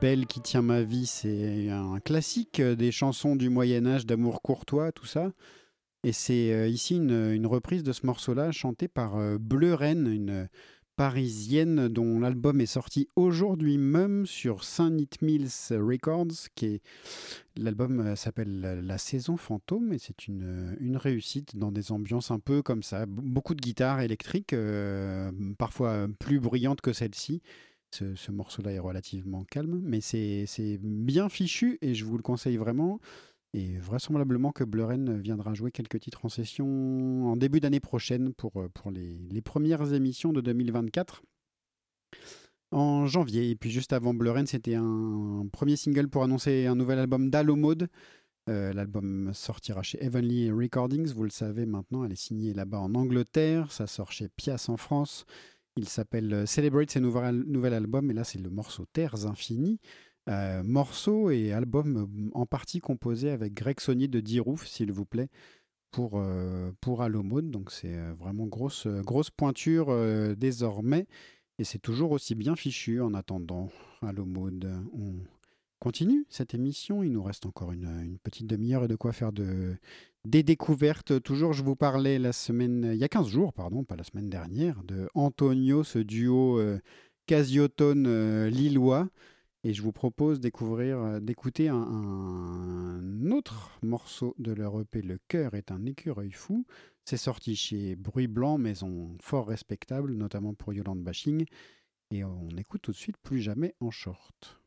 Belle qui tient ma vie, c'est un classique des chansons du Moyen Âge, d'amour courtois, tout ça. Et c'est euh, ici une, reprise de ce morceau-là, chanté par euh, Bleu une parisienne dont l'album est sorti aujourd'hui même sur Saint Nit Mills Records, l'album euh, s'appelle La Saison Fantôme et c'est une, réussite dans des ambiances un peu comme ça, beaucoup de guitares électriques, euh, parfois plus brillantes que celle-ci. Ce, ce morceau-là est relativement calme, mais c'est bien fichu et je vous le conseille vraiment. Et vraisemblablement que Bleuren viendra jouer quelques titres en session en début d'année prochaine pour, pour les, premières émissions de 2024 en janvier. Et puis juste avant Bleuren, c'était un, premier single pour annoncer un nouvel album d'Alomode. Euh, L'album sortira chez Heavenly Recordings, vous le savez maintenant, elle est signée là-bas en Angleterre, ça sort chez Pias en France. Il s'appelle Celebrate, c'est nouvel, nouvel album, et là c'est le morceau Terres Infinies. Euh, morceau et album en partie composé avec Greg Saunier de Dirouf, s'il vous plaît, pour, euh, pour. Donc c'est euh, vraiment grosse, grosse pointure euh, désormais. Et c'est toujours aussi bien fichu en attendant Alomode. On continue cette émission. Il nous reste encore une, une petite demi-heure et de quoi faire de, des découvertes. Toujours, je vous parlais la semaine, il y a 15 jours, pardon, pas la semaine dernière, de Antonio, ce duo casiotone lillois. Et je vous propose découvrir, d'écouter un, un, autre morceau de leur EP, Le cœur est un écureuil fou. C'est sorti chez Bruit Blanc, maison fort respectable, notamment pour Yolande Bashing. Et on écoute tout de suite Plus jamais en short.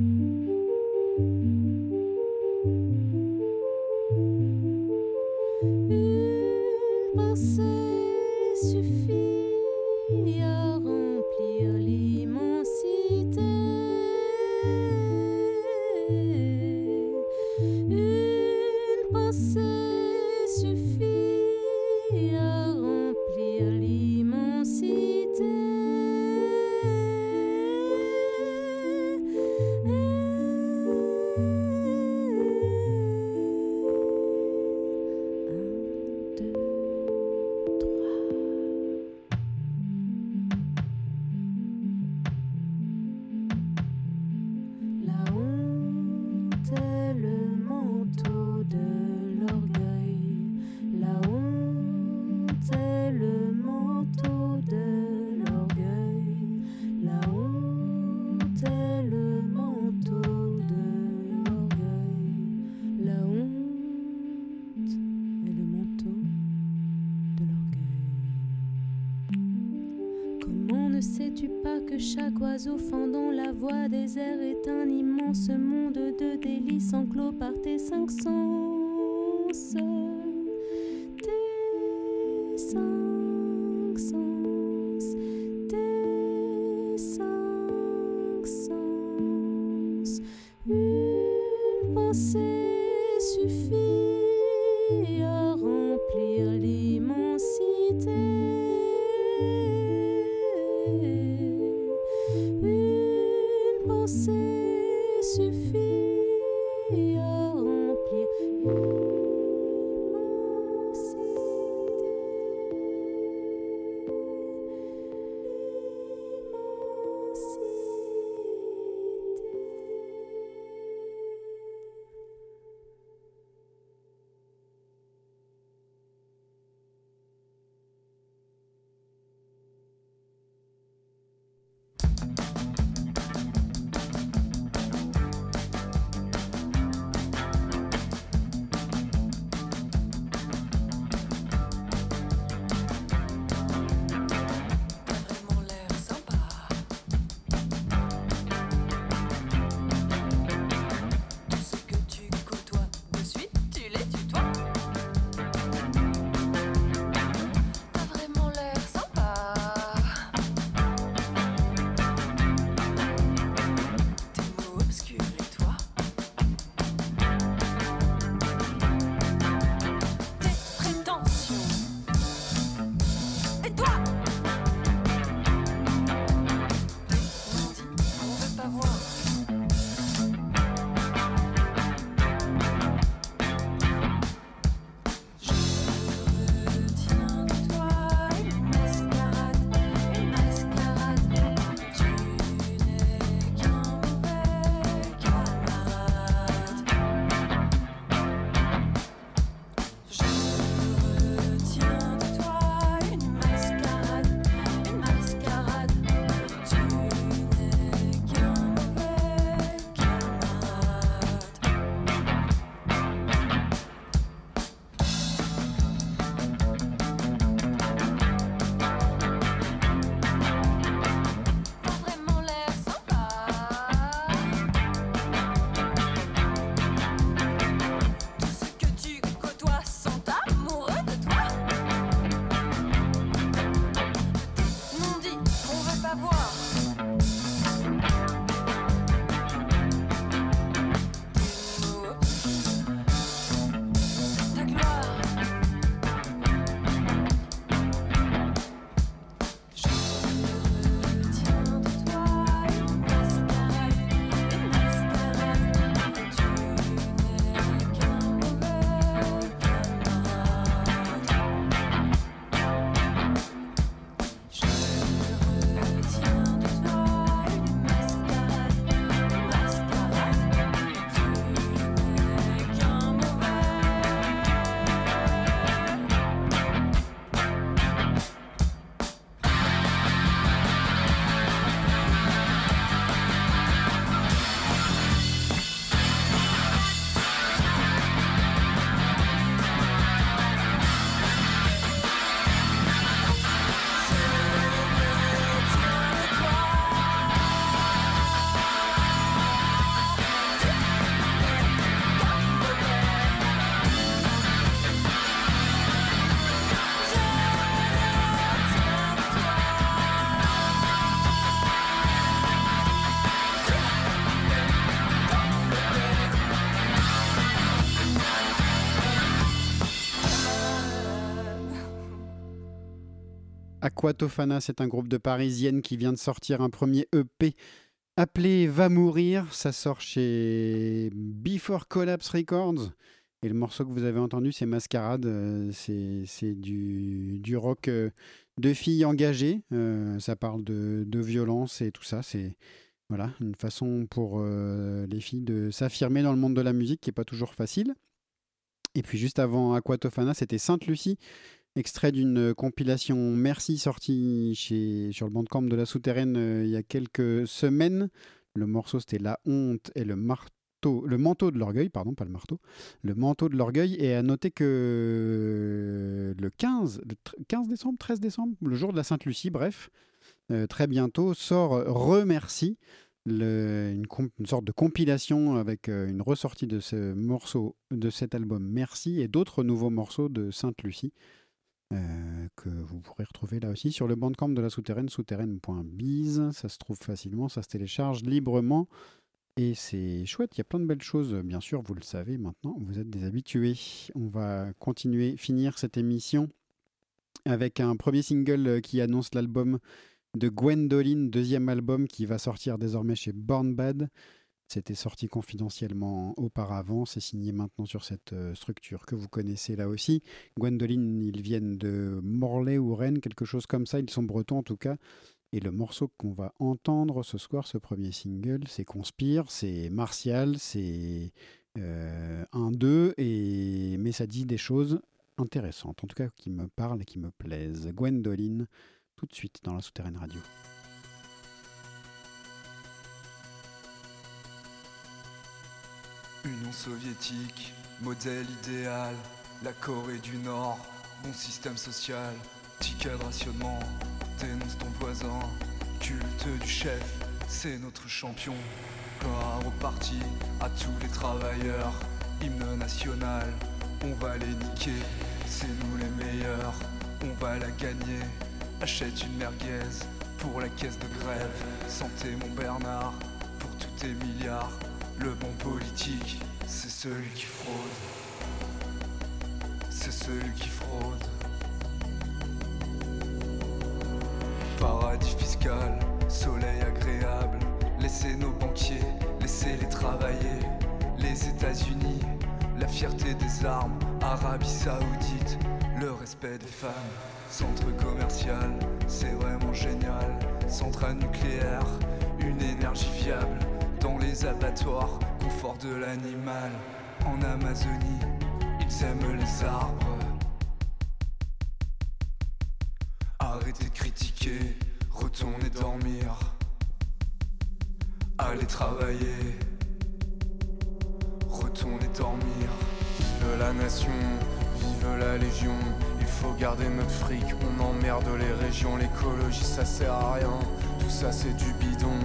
Mm-hmm. Aquatofana, c'est un groupe de parisiennes qui vient de sortir un premier EP appelé Va mourir. Ça sort chez Before Collapse Records. Et le morceau que vous avez entendu, c'est Mascarade. Euh, c'est du, du, rock euh, de filles engagées. Euh, ça parle de, de, violence et tout ça. C'est voilà, une façon pour les filles de s'affirmer dans le monde de la musique qui n'est pas toujours facile. Et puis juste avant Aquatofana, c'était Sainte-Lucie, extrait d'une compilation Merci sortie chez, sur le bandcamp de la Souterraine il y a quelques semaines. Le morceau c'était La honte et le marteau le manteau de l'orgueil, pardon, pas le marteau, le manteau de l'orgueil. Et à noter que le 15, 15 décembre, 13 décembre, le jour de la Sainte-Lucie, bref, euh, très bientôt, sort Remercie, une, sorte de compilation avec euh, une ressortie de ce morceau, de cet album Merci et d'autres nouveaux morceaux de Sainte-Lucie. Euh, que vous pourrez retrouver là aussi sur le bandcamp de la souterraine, souterraine.biz. Ça se trouve facilement, ça se télécharge librement. Et c'est chouette, il y a plein de belles choses, bien sûr, vous le savez maintenant, vous êtes des habitués. On va continuer, finir cette émission avec un premier single qui annonce l'album de Gwendoline, deuxième album qui va sortir désormais chez Born Bad. C'était sorti confidentiellement auparavant, c'est signé maintenant sur cette euh, structure que vous connaissez là aussi. Gwendoline, ils viennent de Morlaix ou Rennes, quelque chose comme ça, ils sont bretons en tout cas. Et le morceau qu'on va entendre ce soir, ce premier single, c'est Conspire, c'est martial, c'est euh, un 2, et... mais ça dit des choses intéressantes, en tout cas qui me parlent et qui me plaisent. Gwendoline, tout de suite dans la souterraine radio. Union soviétique, modèle idéal, la Corée du Nord, bon système social, ticket de rationnement dénonce ton voisin. Culte du chef, c'est notre champion. Gloire au parti, à tous les travailleurs. Hymne national, on va les niquer. C'est nous les meilleurs, on va la gagner. Achète une merguez pour la caisse de grève. Santé mon Bernard, pour tous tes milliards. Le bon politique, c'est celui qui fraude. C'est celui qui fraude. Paradis fiscal, soleil agréable. Laissez nos banquiers, laissez-les travailler. Les États-Unis, la fierté des armes. Arabie Saoudite, le respect des femmes. Centre commercial, c'est vraiment génial. Centrale nucléaire, une énergie viable. Dans les abattoirs, confort de l'animal. En Amazonie, ils aiment les arbres. Arrêtez de critiquer, retournez dormir. Allez travailler, retournez dormir. Vive la nation, vive la légion. Il faut garder notre fric, on emmerde les régions. L'écologie ça sert à rien, tout ça c'est du bidon.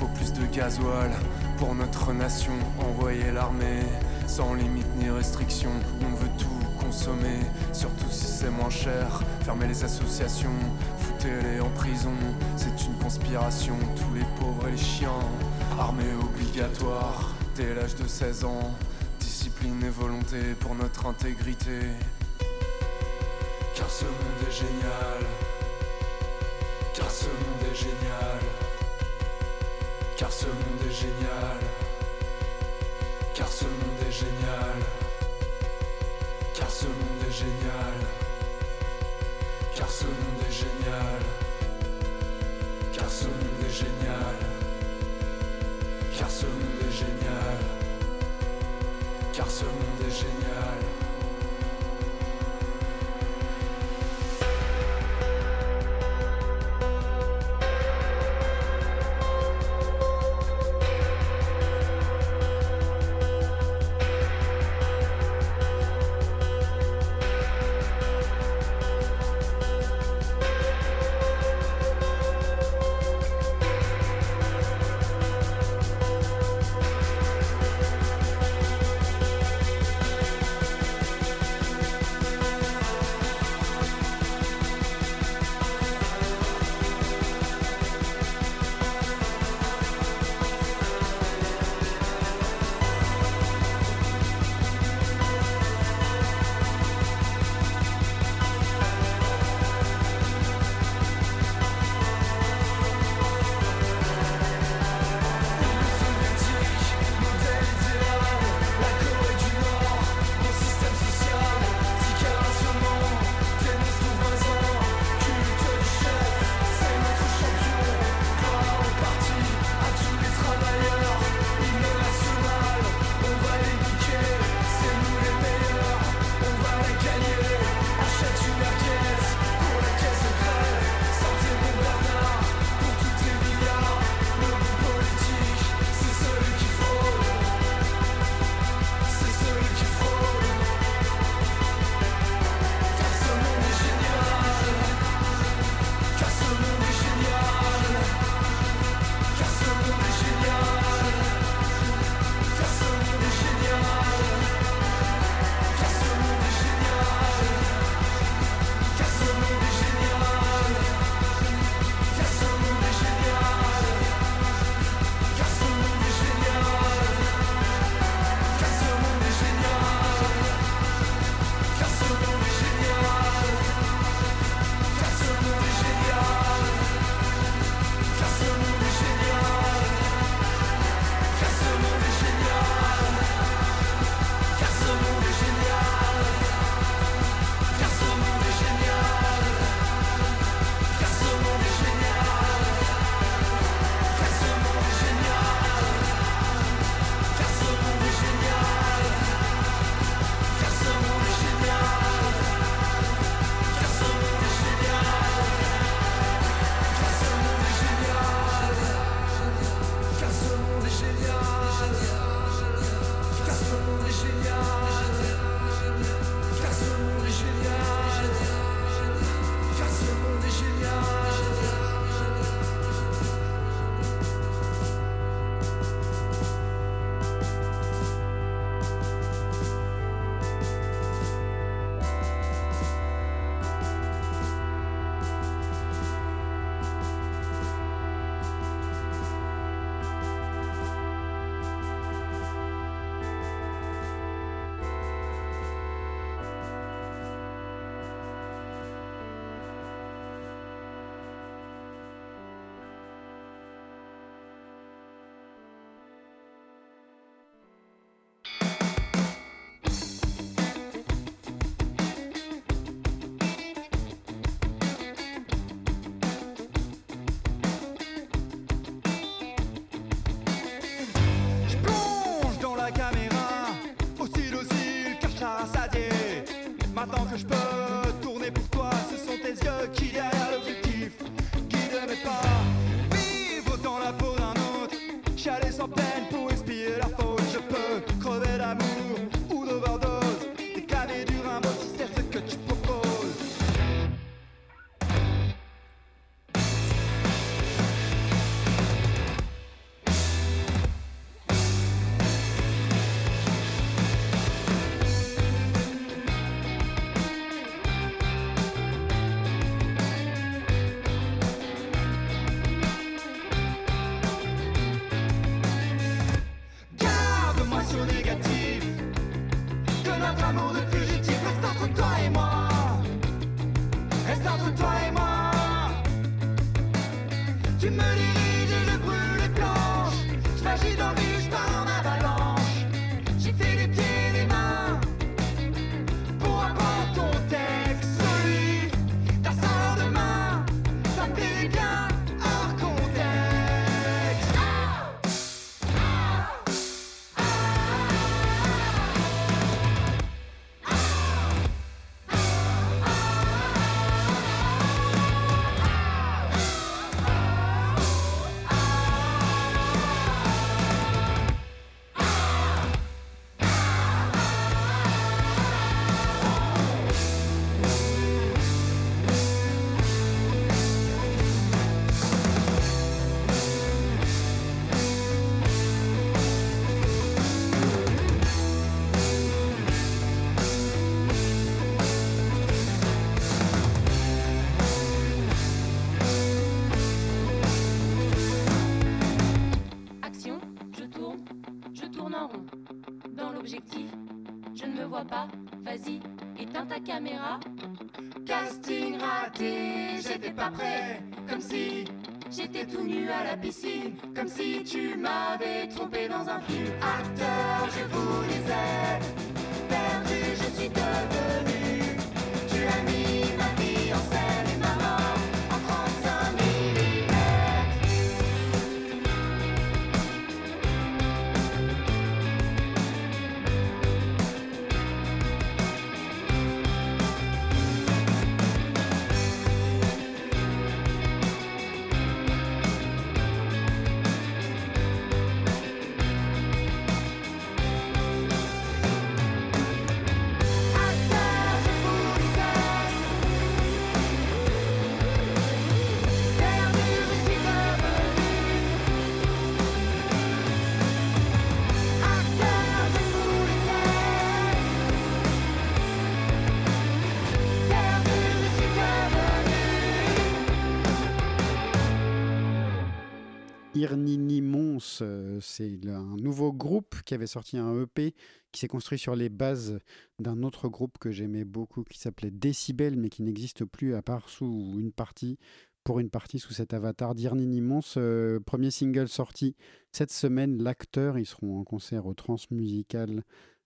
Faut plus de gasoil pour notre nation. Envoyer l'armée sans limite ni restriction. On veut tout consommer, surtout si c'est moins cher. Fermer les associations, foutez-les en prison. C'est une conspiration, tous les pauvres et les chiens. Armée obligatoire dès l'âge de 16 ans. Discipline et volonté pour notre intégrité. Car ce monde est génial. Car ce monde est génial. Car ce monde est génial. Car ce monde est génial. Car ce monde est génial. Car ce monde est génial. Car ce monde est génial. Car ce monde est génial. Car ce monde est génial. Pas prêt, comme si j'étais tout nu à la piscine, comme si tu m'avais trompé dans un film. Acteur, je voulais être perdu, je suis devenu. Irnini Mons, euh, c'est un nouveau groupe qui avait sorti un EP qui s'est construit sur les bases d'un autre groupe que j'aimais beaucoup qui s'appelait Décibel mais qui n'existe plus à part sous une partie pour une partie sous cet avatar d'Irnini Mons. euh, premier single sorti cette semaine, L'acteur. Ils seront en concert au Transmusical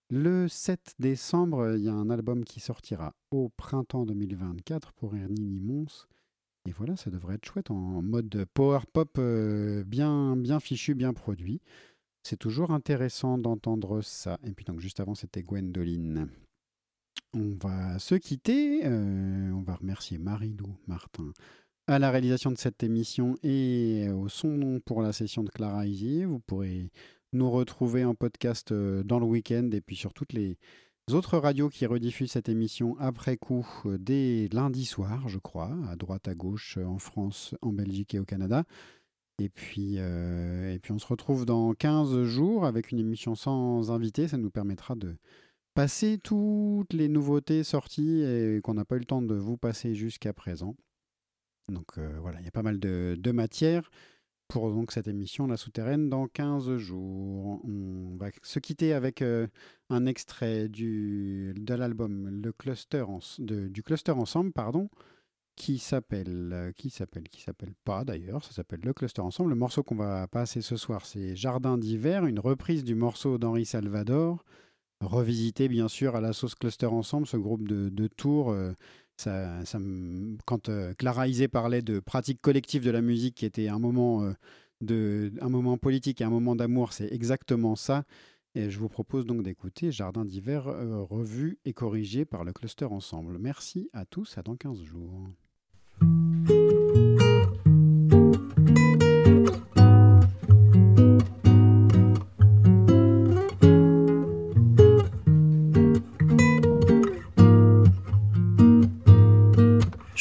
le 7 décembre. Il y a un album qui sortira au printemps 2024 pour Irnini Mons. Et voilà, ça devrait être chouette en mode power pop euh, bien, bien fichu, bien produit. C'est toujours intéressant d'entendre ça. Et puis donc juste avant, c'était Gwendoline. On va se quitter. euh, on va remercier Marie-Lou Martin à la réalisation de cette émission et au son pour la session de Clara Isier. Vous pourrez nous retrouver en podcast euh, dans le week-end et puis sur toutes les autres radios qui rediffusent cette émission après coup euh, dès lundi soir, je crois, à droite, à gauche, euh, en France, en Belgique et au Canada. Et puis, euh, et puis on se retrouve dans 15 jours avec une émission sans invité. Ça nous permettra de passer toutes les nouveautés sorties et qu'on n'a pas eu le temps de vous passer jusqu'à présent. Donc voilà, il y a pas mal de matière pour donc cette émission La Souterraine dans 15 jours. On va se quitter avec euh, un extrait de l'album Le Cluster du Cluster Ensemble, pardon, qui s'appelle euh, qui s'appelle qui s'appelle pas d'ailleurs, ça s'appelle Le Cluster Ensemble. Le morceau qu'on va passer ce soir, c'est Jardin d'hiver, une reprise du morceau d'Henri Salvador, revisité bien sûr à la sauce Cluster Ensemble, ce groupe de, de Tours. euh, ça, ça quand euh, Clara Isé parlait de pratique collective de la musique, qui était un moment, euh, de, un moment politique et un moment d'amour, c'est exactement ça. Et je vous propose donc d'écouter Jardin d'hiver euh, revu et corrigé par le cluster ensemble. Merci à tous, à dans 15 jours.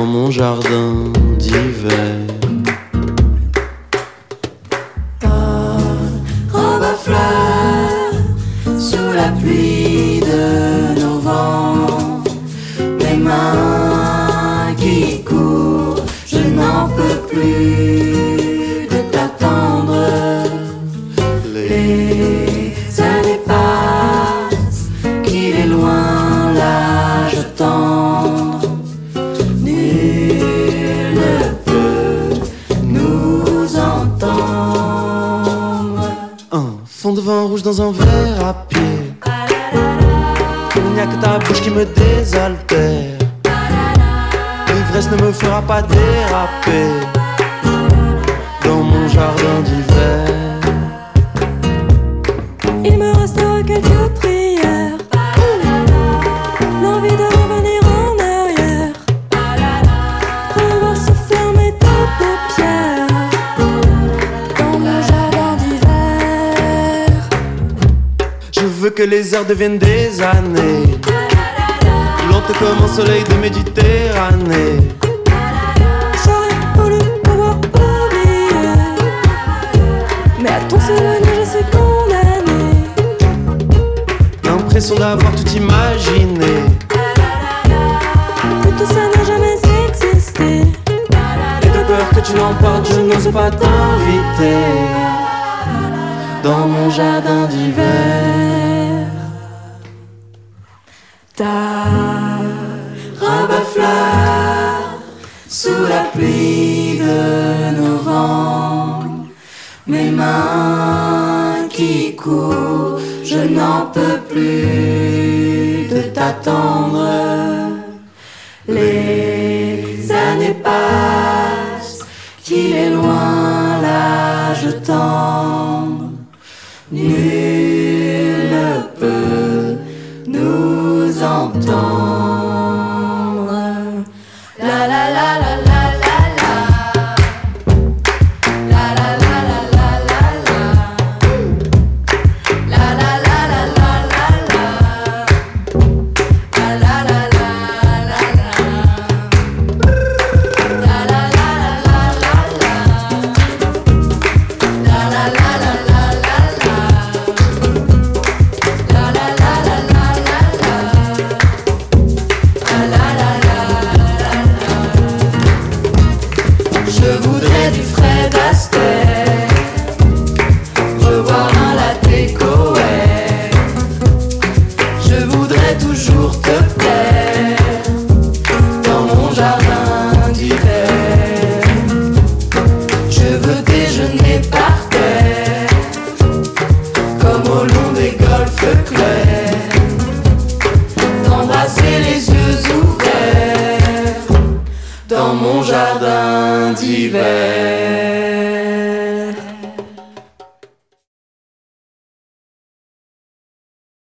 dans mon jardin d'hiver. De vin rouge dans un verre à pied. Il n'y a que ta bouche qui me désaltère. L'ivresse ne me fera pas déraper dans mon jardin d'hiver. Il me restera quelques que les heures deviennent des années. Lente comme un soleil de Méditerranée. J'aurais voulu pouvoir oublier. Mais à ton souvenir, je suis condamnée. L'impression d'avoir tout imaginé. Que tout ça n'a jamais existé. Et de peur que tu l'emportes, je n'ose pas t'inviter dans mon jardin d'hiver. Je n'en peux plus de t'attendre. Les années passent, qu'il est loin l'âge tendre.